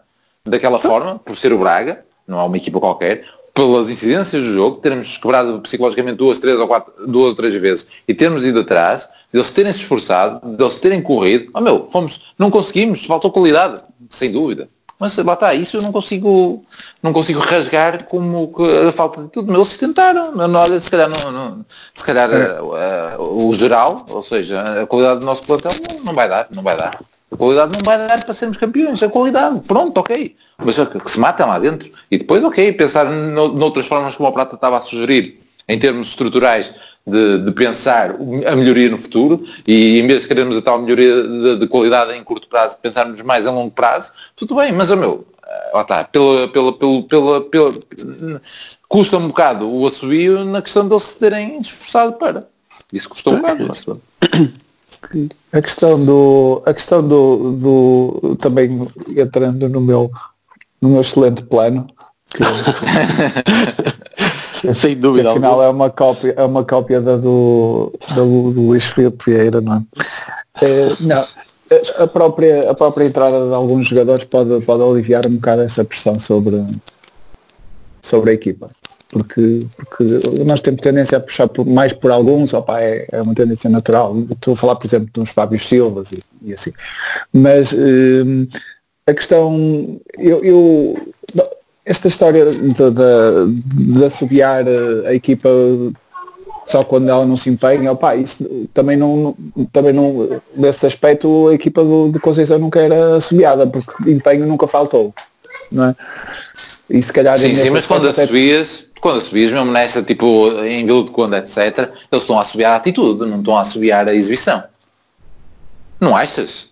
B: daquela forma, por ser o Braga, não há uma equipa qualquer, pelas incidências do jogo, termos quebrado psicologicamente duas, três ou quatro, duas ou três vezes e termos ido atrás, deles terem se esforçado, deles terem corrido, oh meu, fomos, não conseguimos, faltou qualidade, sem dúvida. Mas lá está, isso eu não consigo, não consigo rasgar como a falta de tudo. Mas eles tentaram, olha, se calhar, não, não se calhar uh, uh, o geral, ou seja, a qualidade do nosso plantel não, não vai dar, não vai dar. A qualidade não vai dar para sermos campeões, a qualidade, pronto, ok. Mas que se matem lá dentro. E depois, ok, pensar no, noutras formas como o Prata estava a sugerir, em termos estruturais, de, de, pensar a melhoria no futuro e em vez de querermos a tal melhoria de, de, qualidade em curto prazo, pensarmos mais a longo prazo, tudo bem, mas o meu, eh, lá está, pela, pela, pela, pela, pela custa um bocado o assobio na questão de eles se terem esforçado para. Isso custou um bocado.
D: A questão do. A questão do, do. também entrando no meu no meu excelente plano. Que,
E: Sem dúvida.
D: Afinal alguma. é uma cópia, é uma cópia da do, da do Luís Filipe Vieira, não é? é? não, a própria, a própria entrada de alguns jogadores pode, pode aliviar um bocado essa pressão sobre, sobre a equipa. Porque, porque nós temos tendência a puxar por, mais por alguns, opa, é, é uma tendência natural. Estou a falar, por exemplo, de uns Fábio Silvas e, e assim. Mas hum, a questão, eu, eu esta história de, de, de assobiar a equipa só quando ela não se empenha, opa, isso também não, também não, nesse aspecto a equipa do, de Conceição nunca era assobiada, porque empenho nunca faltou, não é?
B: E se calhar... Sim, sim, mas quando assobias, quando assobias mesmo nessa, tipo, em Vila de Conde, etc., eles estão a assobiar a atitude, não estão a assobiar a exibição. Não achas?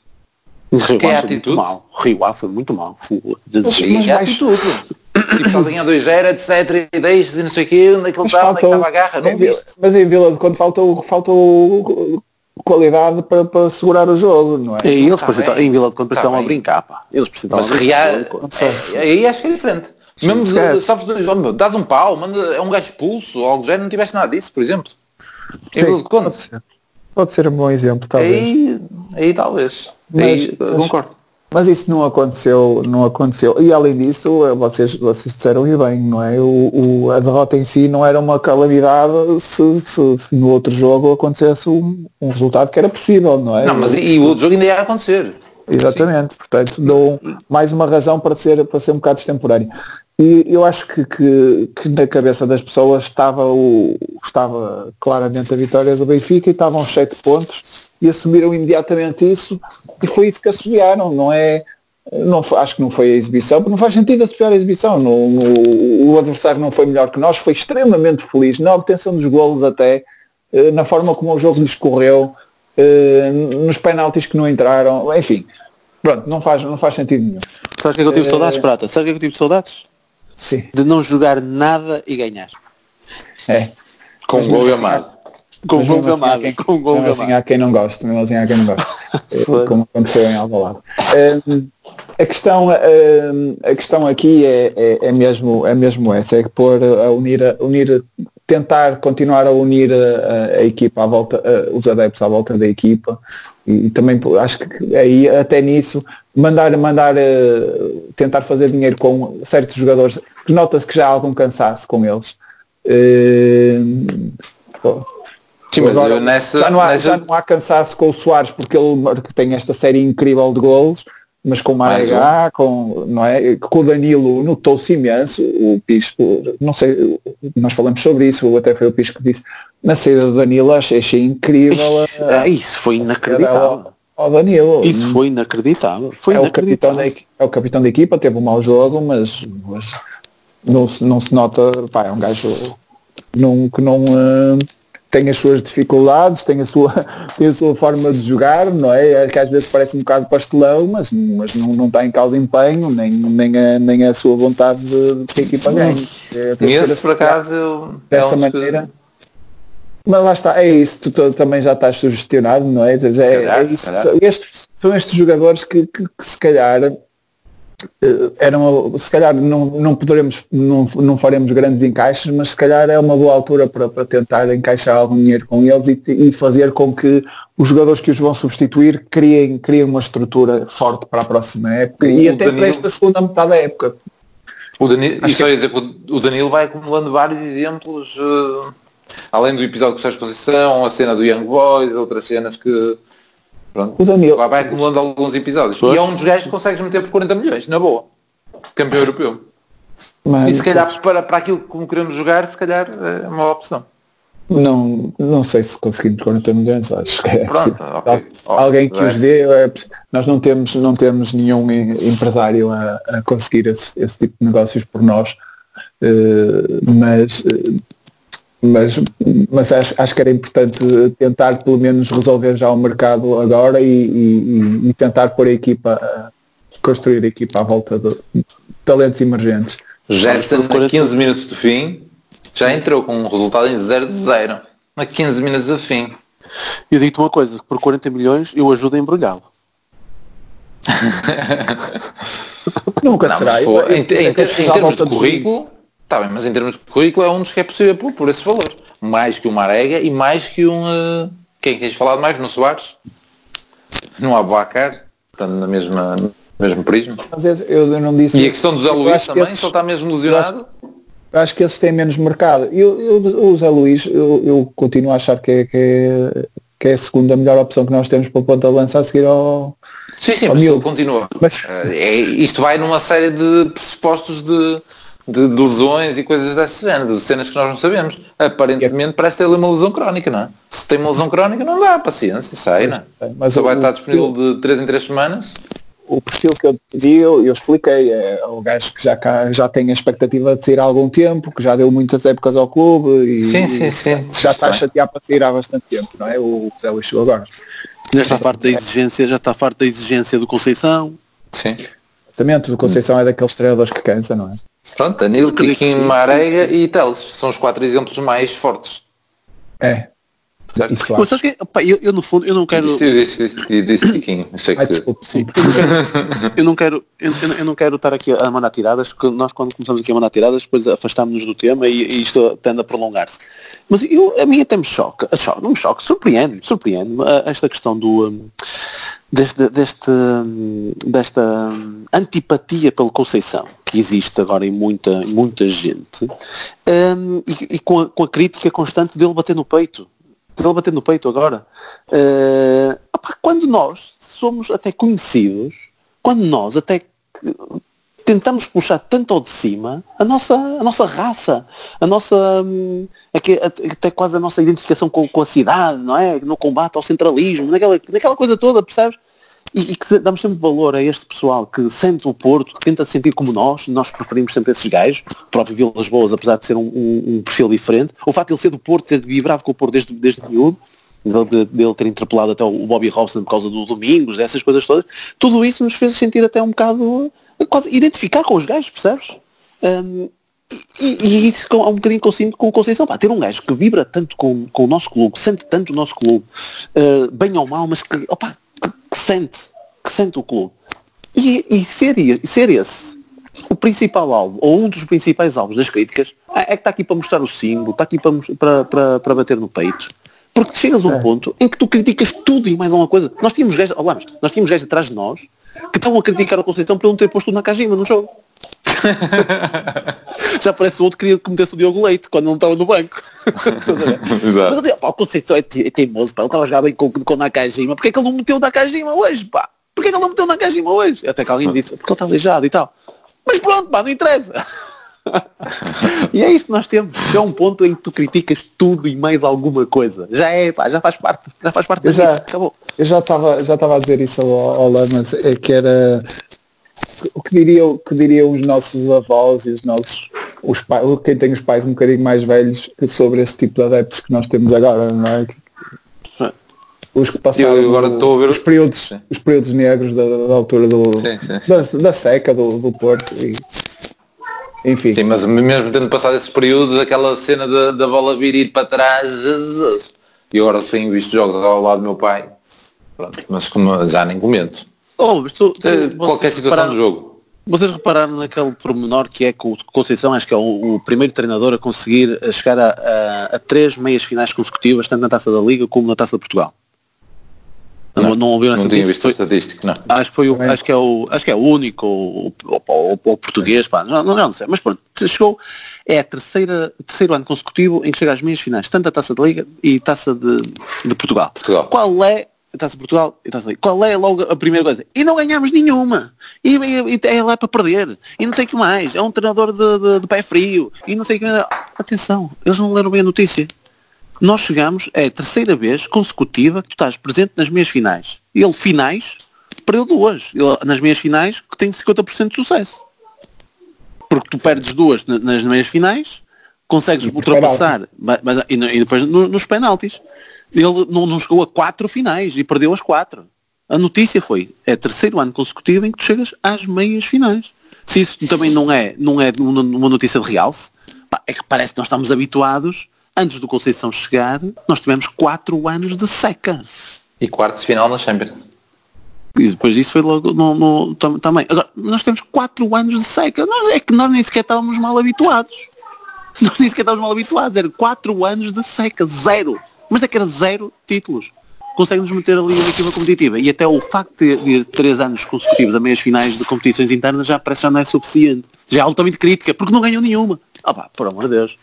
E: Que é a atitude? Mal. O Rio foi muito mal. Foi,
B: mas, é a atitude tipo, sozinho a 2 etc. E deixas e não sei o quê, onde é que ele estava, onde é que estava a garra, não
D: viste? Mas em Vila, quando faltou, faltou qualidade para, para segurar o jogo, não é?
E: E eles tá em Vila de Conde estavam a brincar, pá. Eles precisavam
B: mas a brincar. É, aí acho que é diferente. Mesmo sabes, dás um pau, manda, é um gajo expulso, algo já não tiveste nada disso, por exemplo.
D: Sim, pode, ser, pode ser um bom exemplo, talvez.
B: Aí, aí talvez. Mas, mas, concordo.
D: Mas isso não aconteceu, não aconteceu. E além disso, vocês, vocês disseram e bem, não é? O, o, a derrota em si não era uma calamidade se, se, se no outro jogo acontecesse um, um, resultado que era possível, não é?
B: Não, mas e o outro jogo ainda ia acontecer.
D: Exatamente, Sim. portanto dou mais uma razão para ser, para ser um bocado extemporâneo. E eu acho que, que, que, na cabeça das pessoas estava, o, estava claramente a vitória do Benfica e estavam sete pontos e assumiram imediatamente isso e foi isso que assobiaram, não é? Não, acho que não foi a exibição, porque não faz sentido assobiar a exibição. No, no, o adversário não foi melhor que nós, foi extremamente feliz na obtenção dos golos até, eh, na forma como o jogo discorreu, eh, nos penaltis que não entraram, enfim. Pronto, não faz, não faz sentido nenhum.
E: Sabes o que é que eu tive saudades, Prata? Sabe o que é que eu tive saudades?
D: Sim.
E: De não jogar nada e ganhar.
D: É.
B: Com gol gamado.
E: Com gol gamado.
D: Assim, com gol gamado. Assim há quem não gosta, mesmo assim há quem não gosta. como aconteceu em Alvalade. Um, a questão, um, a questão aqui é, é, é, mesmo, é mesmo essa, é pôr a unir, a unir tentar continuar a unir a, a equipa à volta, a, os adeptos à volta da equipa e, e, também acho que aí até nisso mandar, mandar uh, tentar fazer dinheiro com certos jogadores que nota-se que já há algum cansaço com eles. Uh,
B: Sim, mas agora, nessa,
D: já, não há,
B: nessa...
D: já não há cansaço com o Soares porque ele tem esta série incrível de golos, mas com o Maragá, com, não é? com o Danilo notou-se imenso, o Pisco, não sei, nós falamos sobre isso, até foi o Pisco que disse, na saída do Danilo achei, achei incrível.
E: A, isso foi inacreditável.
D: Ao, Danilo.
E: Isso foi inacreditável. Foi
D: é, inacreditável. O capitão da, é o capitão da equipa, teve um mau jogo, mas, mas não, não se nota, pá, é um gajo não, que não. Uh, tem as suas dificuldades, tem a sua, tem a sua forma de jogar, não é? é? Que às vezes parece um bocado pastelão, mas, mas não, não está em causa empenho, nem, nem, a, nem a sua vontade de, que a equipa ganhe.
B: É, Esse, por acaso,
D: desta é maneira. Mas lá está, é isso, tu, tu, também já estás sugestionado, não é? É, calhar, é isso. Estes, são estes jogadores que, que, que se calhar eram, se calhar não, não poderemos, não, não faremos grandes encaixes, mas se calhar é uma boa altura para, para tentar encaixar algum dinheiro com eles e, e fazer com que os jogadores que os vão substituir criem, criem uma estrutura forte para a próxima época o e até Danilo, para esta segunda metade da época.
B: O Danilo, Acho que... dizer, o Danilo vai acumulando vários exemplos, uh, além do episódio com o Sérgio Conceição, a cena do Young Boys, outras cenas que Pronto. O Danilo. Lá vai acumulando alguns episódios. Pois. E é um dos gajos que consegues meter por 40 milhões, na boa. Campeão europeu. Mas, e se calhar para, para aquilo como queremos jogar, se calhar é uma opção.
D: Não, não sei se conseguimos 40 milhões, acho que é Pronto, okay. Alguém que os dê, é, nós não temos, não temos nenhum empresário a, a conseguir esse, esse, tipo de negócios por nós, uh, mas uh, mas, mas acho, acho, que era importante tentar pelo menos resolver já o mercado agora e, e, e tentar pôr a equipa, construir a equipa à volta de talentos emergentes.
B: Jetson a 15 minutos do fim já entrou com um resultado em 0 de 0 a 15 minutos do fim.
E: Eu digo-te uma coisa, por 40 milhões eu ajudo a embrulhá-lo.
D: Nunca não, será.
B: For, em, em, em, em termos de currículo, Está bem, mas em termos de currículo é um dos que é possível por, por esses valores. Mais que um Marega e mais que um... Uh, quem queres falar mais? No Soares? No Abuacar? Portanto, na mesma, no mesmo prisma.
D: Mas eu, eu não disse...
B: E a questão do Zé Luís também, esses, só está mesmo lesionado?
D: Acho, acho, que esses têm menos mercado. Eu, eu, o Zé Luís, eu, eu continuo a achar que é, que é, que é a segunda melhor opção que nós temos para o ponto de lança a seguir ao...
B: Sim, sim, mas continua. Mas... É, isto vai numa série de pressupostos de de, de lesões e coisas desse género, de cenas que nós não sabemos. Aparentemente parece ter uma lesão crónica, não é? Se tem uma lesão crónica não dá, paciência, sai, não é? Mas Só vai estar disponível de 3 em 3 semanas.
D: O perfil que eu pedi, eu, eu expliquei, é o gajo que já, cá, já tem a expectativa de sair há algum tempo, que já deu muitas épocas ao clube e,
B: sim, sim, sim.
D: já está a chatear para sair há bastante tempo, não é? O Zé Luís chegou agora.
E: Já está farto da exigência, já está farto da exigência do Conceição.
B: Sim.
D: Exatamente, o Conceição é daqueles treinadores que cansa, não é?
B: Pronto, Danilo, Tiquinho, Marega e Teles. São os quatro exemplos mais fortes.
D: É.
E: Isso Pô, que, opa, eu, eu, no fundo eu não quero.
B: Disse, disse, disse Tiquinho. Achei que...
E: desculpa, sim. eu não quero, eu, eu, não quero estar aqui a mandar tiradas, porque nós quando começamos aqui a mandar tiradas, depois afastámos-nos do tema e, e isto tende a prolongar-se. Mas eu, a mim até me choca, choca não me choca, surpreende, surpreende esta questão do hum, deste, deste, hum, desta hum, antipatia pelo Conceição que existe agora em muita, muita gente um, e, e com, a, com, a, crítica constante dele bater no peito. Dele bater no peito agora. Uh, opa, quando nós somos até conhecidos, quando nós até tentamos puxar tanto ao de cima a nossa, a nossa raça, a nossa hum, até quase a nossa identificação com, com, a cidade, não é? No combate ao centralismo, naquela, naquela coisa toda, percebes? E, e, que damos sempre valor a este pessoal que sente o Porto, que tenta sentir como nós, nós preferimos sempre esses gajos, o próprio Vilas Boas, apesar de ser um, um, um, perfil diferente, o facto de ele ser do Porto, ter vibrado com o Porto desde, desde miúdo, dele, dele ter interpelado até o Bobby Robson por causa do Domingos, essas coisas todas, tudo isso nos fez sentir até um bocado, quase identificar com os gajos, percebes? Um, e, e, isso é um bocadinho consigo com o Conceição, pá, ter um gajo que vibra tanto com, com o nosso clube, sente tanto o nosso clube, uh, bem ou mal, mas que, opa, que sente, que sente o clube. E, e ser, ser esse o principal alvo, ou um dos principais alvos das críticas, é, é que está aqui para mostrar o símbolo, está aqui para, para, para, para bater no peito. Porque chegas a um é. ponto em que tu criticas tudo e mais alguma coisa. Nós tínhamos gajos, oh, nós tínhamos gajos atrás de nós que estavam a criticar a Conceição por não ter posto na Kajima no jogo. Já parece o outro que queria que metesse o Diogo Leite quando não estava no banco. Mas o Conceição é, é teimoso, pá. Ele estava a jogar bem com, com Nakajima. Porquê é que ele não meteu Nakajima hoje, pá? Porquê é que ele não meteu Nakajima hoje? Até que alguém disse, porque ele está aleijado e tal. Mas pronto, pá, não interessa. e é isto que nós temos. Já é um ponto em que tu criticas tudo e mais alguma coisa. Já é, pá, já faz parte, já faz parte
D: eu já, acabou. Eu já estava já a dizer isso ao, ao Lamas, é que era o que diriam, que diriam os nossos avós e os nossos os pais, quem tem os pais um bocadinho mais velhos sobre esse tipo de adeptos que nós temos agora, não é? Os que passaram eu agora estou a ver os períodos, os períodos negros da, da altura do, sim, sim. Da, da, seca do, do Porto e, enfim.
B: Sim, mas mesmo tendo passado esses períodos, aquela cena da, da bola vir ir para trás, Jesus. E agora tenho visto jogos ao lado do meu pai, pronto, mas como já nem comento.
E: Oh, tu, tu,
B: eh, qualquer situação do jogo.
E: Vocês repararam naquele pormenor que é que o Conceição acho que é o, o primeiro treinador a conseguir chegar a, a, a, três meias finais consecutivas, tanto na Taça da Liga como na Taça de Portugal.
B: Não, não, não ouviram essa tinha visto foi, estatística, não.
E: Acho, foi o, acho, que é o, acho que é o único, o, o, o português, pá, não, não, não sei, mas pronto, chegou, é a terceira, terceiro ano consecutivo em que chega às meias finais, tanto a Taça da Liga e Taça de, de Portugal. Portugal. Qual é Taça Portugal e Taça Qual é logo a primeira coisa? E não ganhamos nenhuma. E, e, e é lá para perder. E não sei o que mais. É um treinador de, de, de, pé frio. E não sei o que mais. Atenção, eles não leram bem a notícia. Nós chegamos, é a terceira vez consecutiva que tu estás presente nas meias finais. Ele finais, perdeu duas. Ele, nas meias finais que tem 50% de sucesso. Porque tu perdes duas nas meias finais, consegues ultrapassar, mas, mas, e, depois nos penaltis ele não, não chegou a quatro finais e perdeu as quatro. A notícia foi, é terceiro ano consecutivo em que tu chegas às meias finais. Se isso também não é, não é uma notícia de realce, é que parece que nós estamos habituados, antes do Conceição chegar, nós tivemos quatro anos de seca.
B: E quartos final na Champions.
E: E depois disso foi logo no, no, também. Agora, nós temos quatro anos de seca. Não, é que nós nem sequer estávamos mal habituados. Nós nem sequer estávamos mal habituados. Era quatro anos de seca, zero mas é que era zero títulos. Consegue-nos meter ali uma equipa competitiva. E até o facto de, de três anos consecutivos a meias finais de competições internas já parece já não é suficiente. Já é altamente crítica, porque não ganhou nenhuma. Ah pá, por amor de Deus.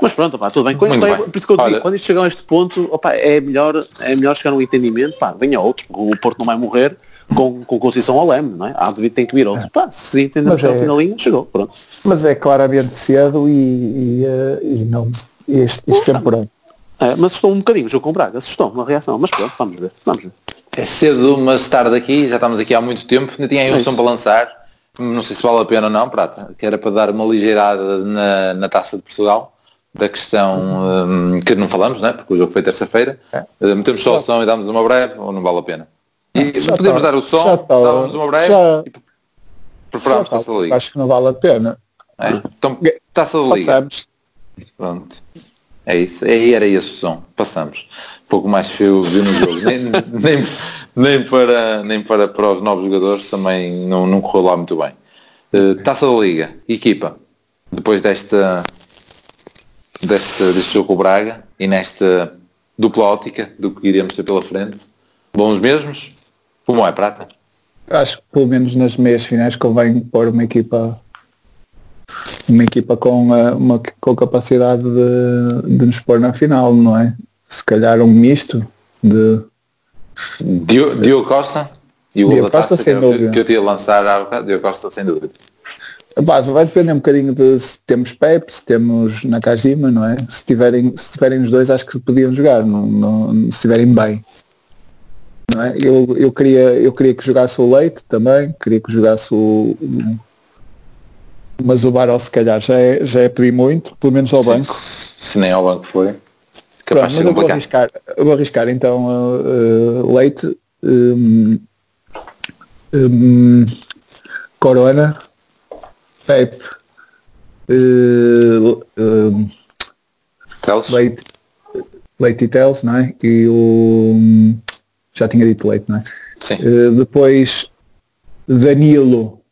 E: Mas pronto, pá, tudo bem. Quando, bem. Por isso que eu digo, quando isto chegar a este ponto, opa, é, melhor, é melhor chegar a um entendimento, pá, venha outro, o Porto não vai morrer com, com Conceição ao leme, não é? Há de tem que vir outro. É. Pá, se entendemos é, ao finalinho, chegou, pronto.
D: Mas é claramente cedo e, e, eh, e não, este, este temporada.
E: É, mas assustou um bocadinho o jogo com o Braga, assustou uma reação, mas pronto, vamos ver, vamos ver.
B: É cedo, mas tarde aqui, já estamos aqui há muito tempo, ainda tinha aí um é som para lançar, não sei se vale a pena ou não, Prata, que era para dar uma ligeirada na, na Taça de Portugal, da questão um, que não falamos, né? porque o jogo foi terça-feira, é. metemos só o som e damos uma breve, ou não vale a pena? E já podemos tá, dar o som, tá, dávamos uma breve já, e preparamos
D: tá,
B: Taça da Liga.
D: Acho que não vale a pena.
B: É? Então, Taça da Liga. Pronto. É isso, aí era esse o som, passamos. Pouco mais feio viu no jogo, nem, nem, nem, para, nem para, para os novos jogadores também não, não correu lá muito bem. Uh, Taça da Liga, equipa, depois desta, desta, deste jogo com o Braga e nesta dupla ótica do que iremos ter pela frente, bons mesmos, como é prata?
D: Acho que pelo menos nas meias finais convém pôr uma equipa uma equipa com, uh, uma, com capacidade de, de nos pôr na final, não é? Se calhar um misto de.
B: Diogo, Diogo Costa
D: e o Diogo Costa sem dúvida.
B: Que eu tinha lançar há Diogo Costa sem dúvida.
D: Bah, vai depender um bocadinho de se temos Pep, se temos Nakajima, não é? Se tiverem, se tiverem os dois acho que podiam jogar, não, não, se estiverem bem. Não é? eu, eu, queria, eu queria que jogasse o Leite também, queria que jogasse o, mas o Baró se calhar já é, já é pedir muito, pelo menos ao Sim, banco.
B: Se nem ao banco foi.
D: Pronto, mas eu vou arriscar, eu vou arriscar então uh, uh, Leite, um, um, Corona, Pepe, uh, um, Leite, Leite e Teles, não é? E o já tinha dito Leite, não é?
B: Sim.
D: depois Danilo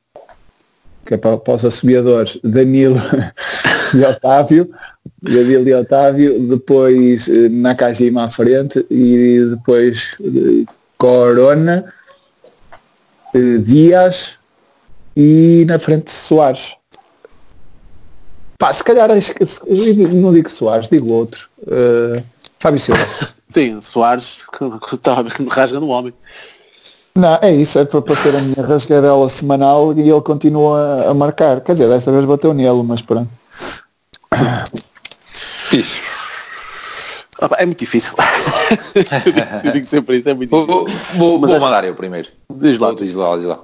D: que é para, para os assobiadores, Danilo e Otávio, Danilo e Otávio, depois eh, Nakajima à frente e depois eh, Corona, eh, Dias e na frente Soares. Pá, se calhar não digo Soares, digo outro. Uh, Fábio Silva.
E: Sim, Soares que estava rasga no homem.
D: Não, é isso, é para ter a minha rasgadela semanal e ele continua a marcar. Quer dizer, desta vez bateu nele, mas pronto.
E: Isso. É muito difícil. eu digo sempre isso, é muito
B: difícil. Vou, vou, vou mandar eu primeiro.
E: Diz lá.
B: Diz lá, diz lá.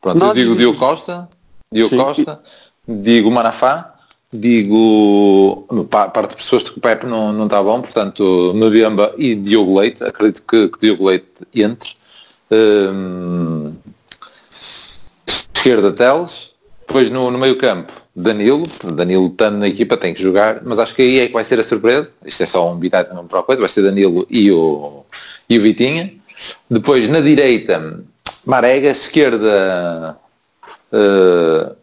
B: Pronto, Não, eu digo Diogo Costa, Diogo Costa, digo Manafá, digo parte de pessoas que o Pepe não, não está bom, portanto Mbiamba e Diogo Leite, acredito que, que Diogo Leite entre esquerda Teles, depois no, no meio campo Danilo, Danilo estando na equipa tem que jogar, mas acho que aí é que vai ser a surpresa, isto é só um bitite não para a coisa, vai ser Danilo e o, e o Vitinha. Depois na direita Marega, esquerda uh,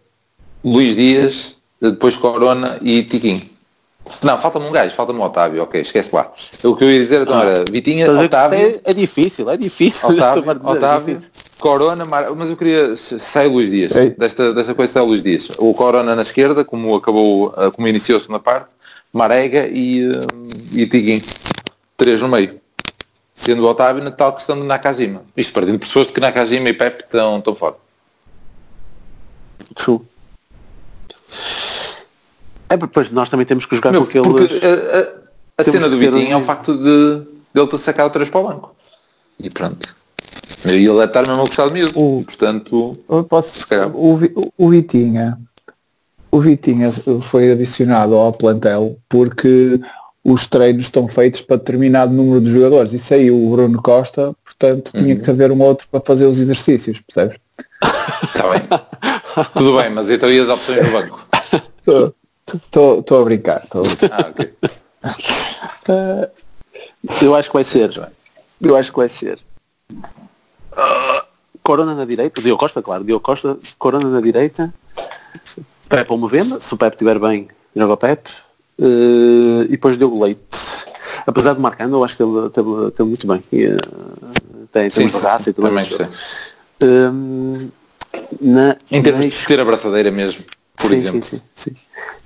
B: Luís Dias, depois Corona e Tiquinho. Não, falta-me um gajo, falta-me um Otávio, ok, esquece lá. O que eu ia dizer então era Vitinha, Otávio.
E: É, é, difícil, é difícil.
B: Otávio, Otávio é Corona, Mar... mas eu queria. Sai o Luís Dias. Desta, desta coisa sai Luís Dias. O Corona na esquerda, como acabou, eh, como iniciou-se na parte, Marega e, uh, e Tiguinho. Três no meio. Sendo o Otávio na tal questão de Nakajima. Isto partindo pessoas de que Nakajima e Pepe estão, estão fora.
E: True. É, depois nós também temos que jogar
B: Meu,
E: com aqueles...
B: A, a, a cena do Vitinho é o facto de, de ele ter sacado três para o banco. E pronto. E ele é estar mesmo a gostar de mim. O, portanto,
D: posso, o, o Vitinha, o Vitinha foi adicionado ao plantel porque os treinos estão feitos para determinado número de jogadores e saiu o Bruno Costa, portanto tinha uhum. que haver um outro para fazer os exercícios, percebes?
B: Está bem. Tudo bem, mas então e as opções no banco?
D: Estou a brincar. Tô a brincar. Ah, okay.
E: uh, eu acho que vai ser. Eu acho que vai ser. Uh, Corona na direita, Diogo Costa, claro, Diogo Costa, Corona na direita, Pepe ou venda, se o Pepe estiver bem, joga o Pepe, uh, e depois Diogo Leite. Apesar de marcando, eu acho que ele teve, muito bem. E, uh, tem, tem uma raça e tudo
B: mais. Um, na, em termos na... de ter a braçadeira mesmo, por
E: sim,
B: exemplo.
E: Sim, sim, sim.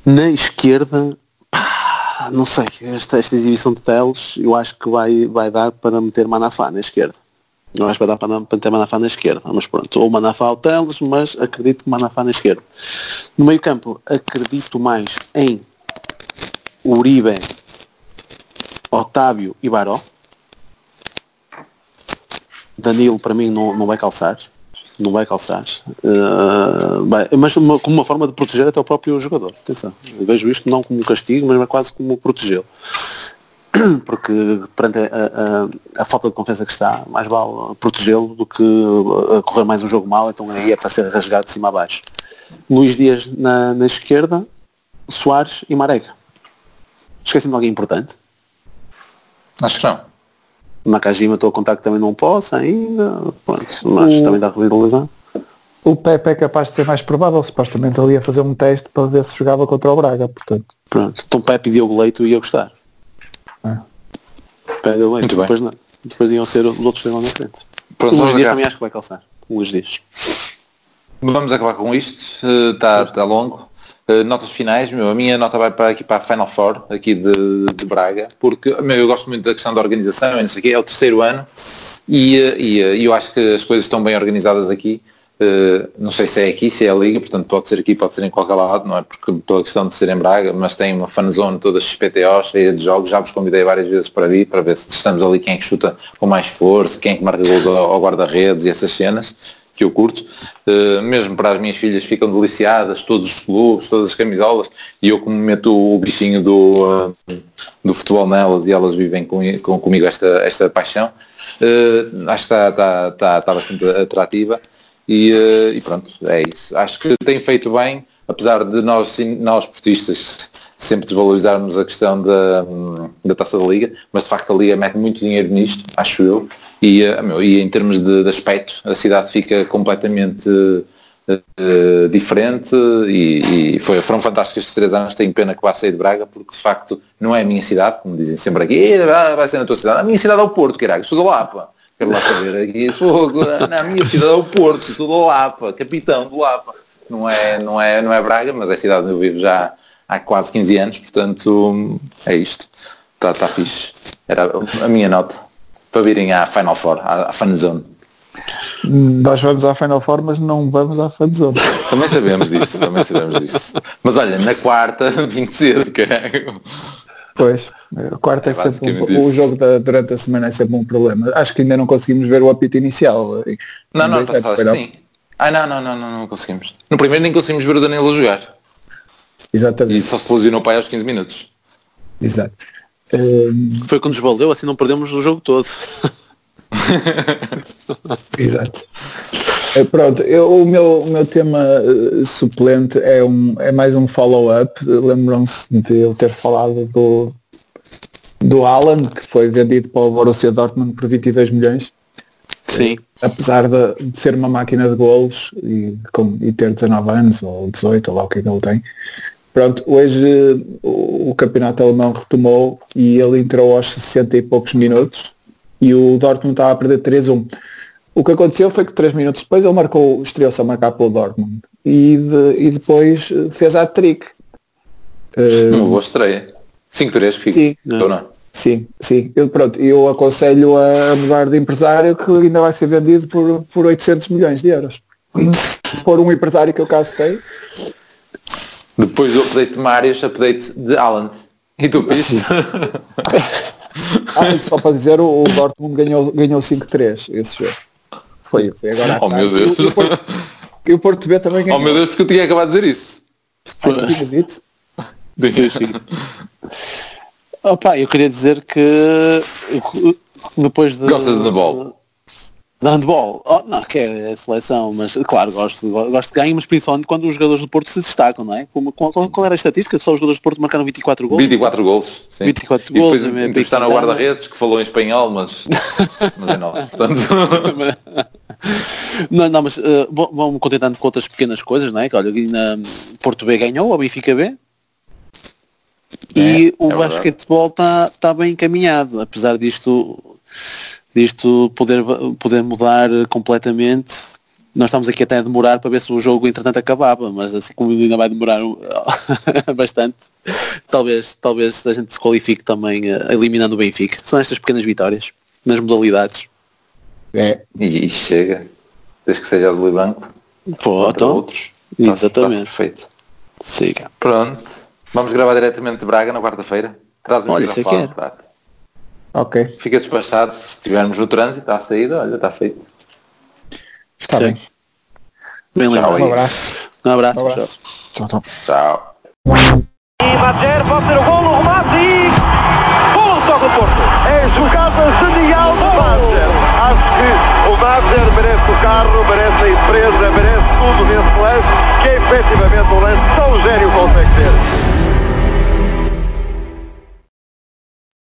E: Na esquerda, pá, não sei, esta, esta exibição de Teles eu acho que vai, vai dar para meter Manafá na esquerda. Não acho que vai dar para, para meter Manafá na esquerda, mas pronto, ou Manafá ou Teles, mas acredito que Manafá na esquerda. No meio campo, acredito mais em Uribe, Otávio e Baró. Danilo para mim não, não vai calçar não vai calçar. Uh, mas uma, como uma forma de proteger até o próprio jogador. Atenção, eu vejo isto não como castigo, mas quase como protegê-lo. Porque perante a, a, a, falta de confiança que está, mais vale protegê-lo do que correr mais um jogo mal, então aí é para ser rasgado de cima a baixo. Luís Dias na, na esquerda, Soares e Marega. Esqueci-me de alguém importante?
B: Acho que não.
E: Nakajima estou a contar que também não posso ainda. Pronto, mas
D: O-
E: também dá revitalização.
D: O Pepe é capaz de ser mais provável, supostamente ali a fazer um teste para ver se jogava contra o Braga, portanto.
E: Pronto. Então Pepe e Diogo Leito ia gostar.
D: Ah.
E: Pepe e Diogo Leito.
B: Muito bem.
E: Depois, não. depois iam ser os outros lá na frente.
B: Pronto,
E: o Luís
B: vamos
E: Dias
B: acabar.
E: também acho que vai calçar. O Luís Dias.
B: Vamos acabar com isto. Está tá longo. Uh, notas finais, meu, a minha nota vai para aqui para a Final Four, aqui de, de Braga, porque meu, eu gosto muito da questão da organização, e não sei o quê, é o terceiro ano e, uh, e, uh, eu acho que as coisas estão bem organizadas aqui. Não sei se é aqui, se é a Liga, portanto pode ser aqui, pode ser em qualquer lado, não é porque toda a questão de ser em Braga, mas tem uma fanzone toda XPTO, cheia de jogos, já vos convidei várias vezes para vir, para ver se estamos ali quem é que chuta com mais força, quem é que marca gols ao guarda-redes e essas cenas que eu curto, uh, mesmo para as minhas filhas ficam deliciadas, todos os clubes, todas as camisolas, e eu como meto o bichinho do, uh, do futebol nelas e elas vivem com, com, comigo esta, esta paixão, uh, acho que está, está, está, bastante atrativa. E, e, pronto, é isso. Acho que tem feito bem, apesar de nós, nós portistas sempre desvalorizarmos a questão da, da taça da Liga, mas de facto a Liga mete muito dinheiro nisto, acho eu, e, meu, e em termos de, de, aspecto a cidade fica completamente uh, diferente e, e foi, foram fantásticos estes três anos, tenho pena que vá sair de Braga porque de facto não é a minha cidade, como dizem sempre aqui, vai ser na tua cidade, a minha cidade é o Porto, caralho, sou da Lapa, quero lá saber aqui, fogo, na minha cidade é o Porto, sou da Lapa, capitão do Lapa, não é, não é, não é Braga, mas é a cidade onde eu vivo já há quase 15 anos, portanto é isto, está tá fixe, era a minha nota para virem à Final Four, à, à Fanzone.
D: Nós vamos à Final Four, mas não vamos à Fanzone.
B: Também sabemos disso, também sabemos disso. Mas olha, na quarta, vim cedo, caralho.
D: Pois, a quarta é,
B: É
D: sempre um, o jogo da, durante a semana é sempre um problema. Acho que ainda não conseguimos ver o apito inicial.
B: Não, não, está
D: sets,
B: só
D: foi,
B: sim. Ah, não, não, não, não, não conseguimos. No primeiro nem conseguimos ver o Danilo jogar. E
D: Exatamente.
B: só se lesionou o pai aos 15 minutos.
D: Exato. Hum,
E: Foi quando nos valeu, assim não perdemos o jogo todo.
D: Exato. Eh, Pronto, eu, o, meu, o meu tema eh, suplente é, um, é mais um follow-up. Lembram-se de eu ter falado do, do Alan, que foi vendido para o Borussia Dortmund por 22 milhões.
E: Sim.
D: Apesar de, de ser uma máquina de golos e, com, e ter 19 anos ou 18, ou lá o que é que ele tem. Pronto, hoje o, campeonato alemão retomou e ele entrou aos 60 e poucos minutos e o Dortmund estava a perder 3-1. O que aconteceu foi que 3 minutos depois ele marcou, estreou-se a marcar pelo Dortmund e, de- e depois eh, fez a trick.
B: Uma boa estreia. 5-3 fica.
D: Sim.
B: Não?
D: Sim, sim. Eu, pronto, eu aconselho a mudar de empresário que ainda vai ser vendido por, por 800 milhões de euros. Por um empresário que eu caso tenho.
B: Depois do update de Marius, update de Alan. E tu viste?
D: Ah, só para dizer, o, o Dortmund ganhou, ganhou 5-3 esse jogo. Foi, foi agora
B: Oh, meu. Deus.
D: E o Porto- E o Porto B também ganhou.
B: oh meu Deus, porque eu tinha acabado de dizer isso.
D: Ah.
E: Opa, eu queria dizer que depois de.
B: Gostas de handball?
E: De handball? Oh, não, que é a seleção, mas claro, gosto, gosto de ganho, mas principalmente quando os jogadores do Porto se destacam, não é? Como, qual, qual era a estatística? Só os jogadores do Porto marcaram 24 gols?
B: 24 gols. Sim.
E: 24
B: e depois
E: gols, é
B: entrevistaram o
E: bem
B: guarda-redes que falou em espanhol, mas, mas é nosso. Portanto,
E: não, não, mas uh, vão- vão-me contentando com outras pequenas coisas, não é? Que olha, na Porto B ganhou, o Benfica B. E
B: É,
E: o
B: é
E: basquetebol está tá bem encaminhado, apesar disto, disto poder, poder mudar completamente. Nós estamos aqui até a demorar para ver se o jogo entretanto acabava, mas assim como ainda vai demorar bastante, talvez, talvez a gente se qualifique também uh, eliminando o Benfica. São estas pequenas vitórias nas modalidades.
D: É.
B: e, chega. Desde que seja e branco.
E: Pô, então,
B: outros.
E: Exatamente.
B: perfeito.
E: Siga.
B: Pronto. Vamos gravar diretamente de Braga na quarta-feira. Traz
E: Olha, isso é que é.
B: Braga.
D: Ok,
B: Fica despachado. Se estivermos no trânsito, à saída, olha, está feito.
D: está
E: Sim.
D: bem.
E: Bem
B: aí.
D: Um abraço.
E: Um abraço.
D: Um abraço. Tchau, tchau.
B: Tchau.
A: E Madjer pode ser o gol, o remate e... Gol toca o Porto. É jogada genial do Madjer. Acho que o Madjer merece o carro, merece a empresa, merece tudo nesse lance, que é efetivamente um lance tão gênio consegue ter.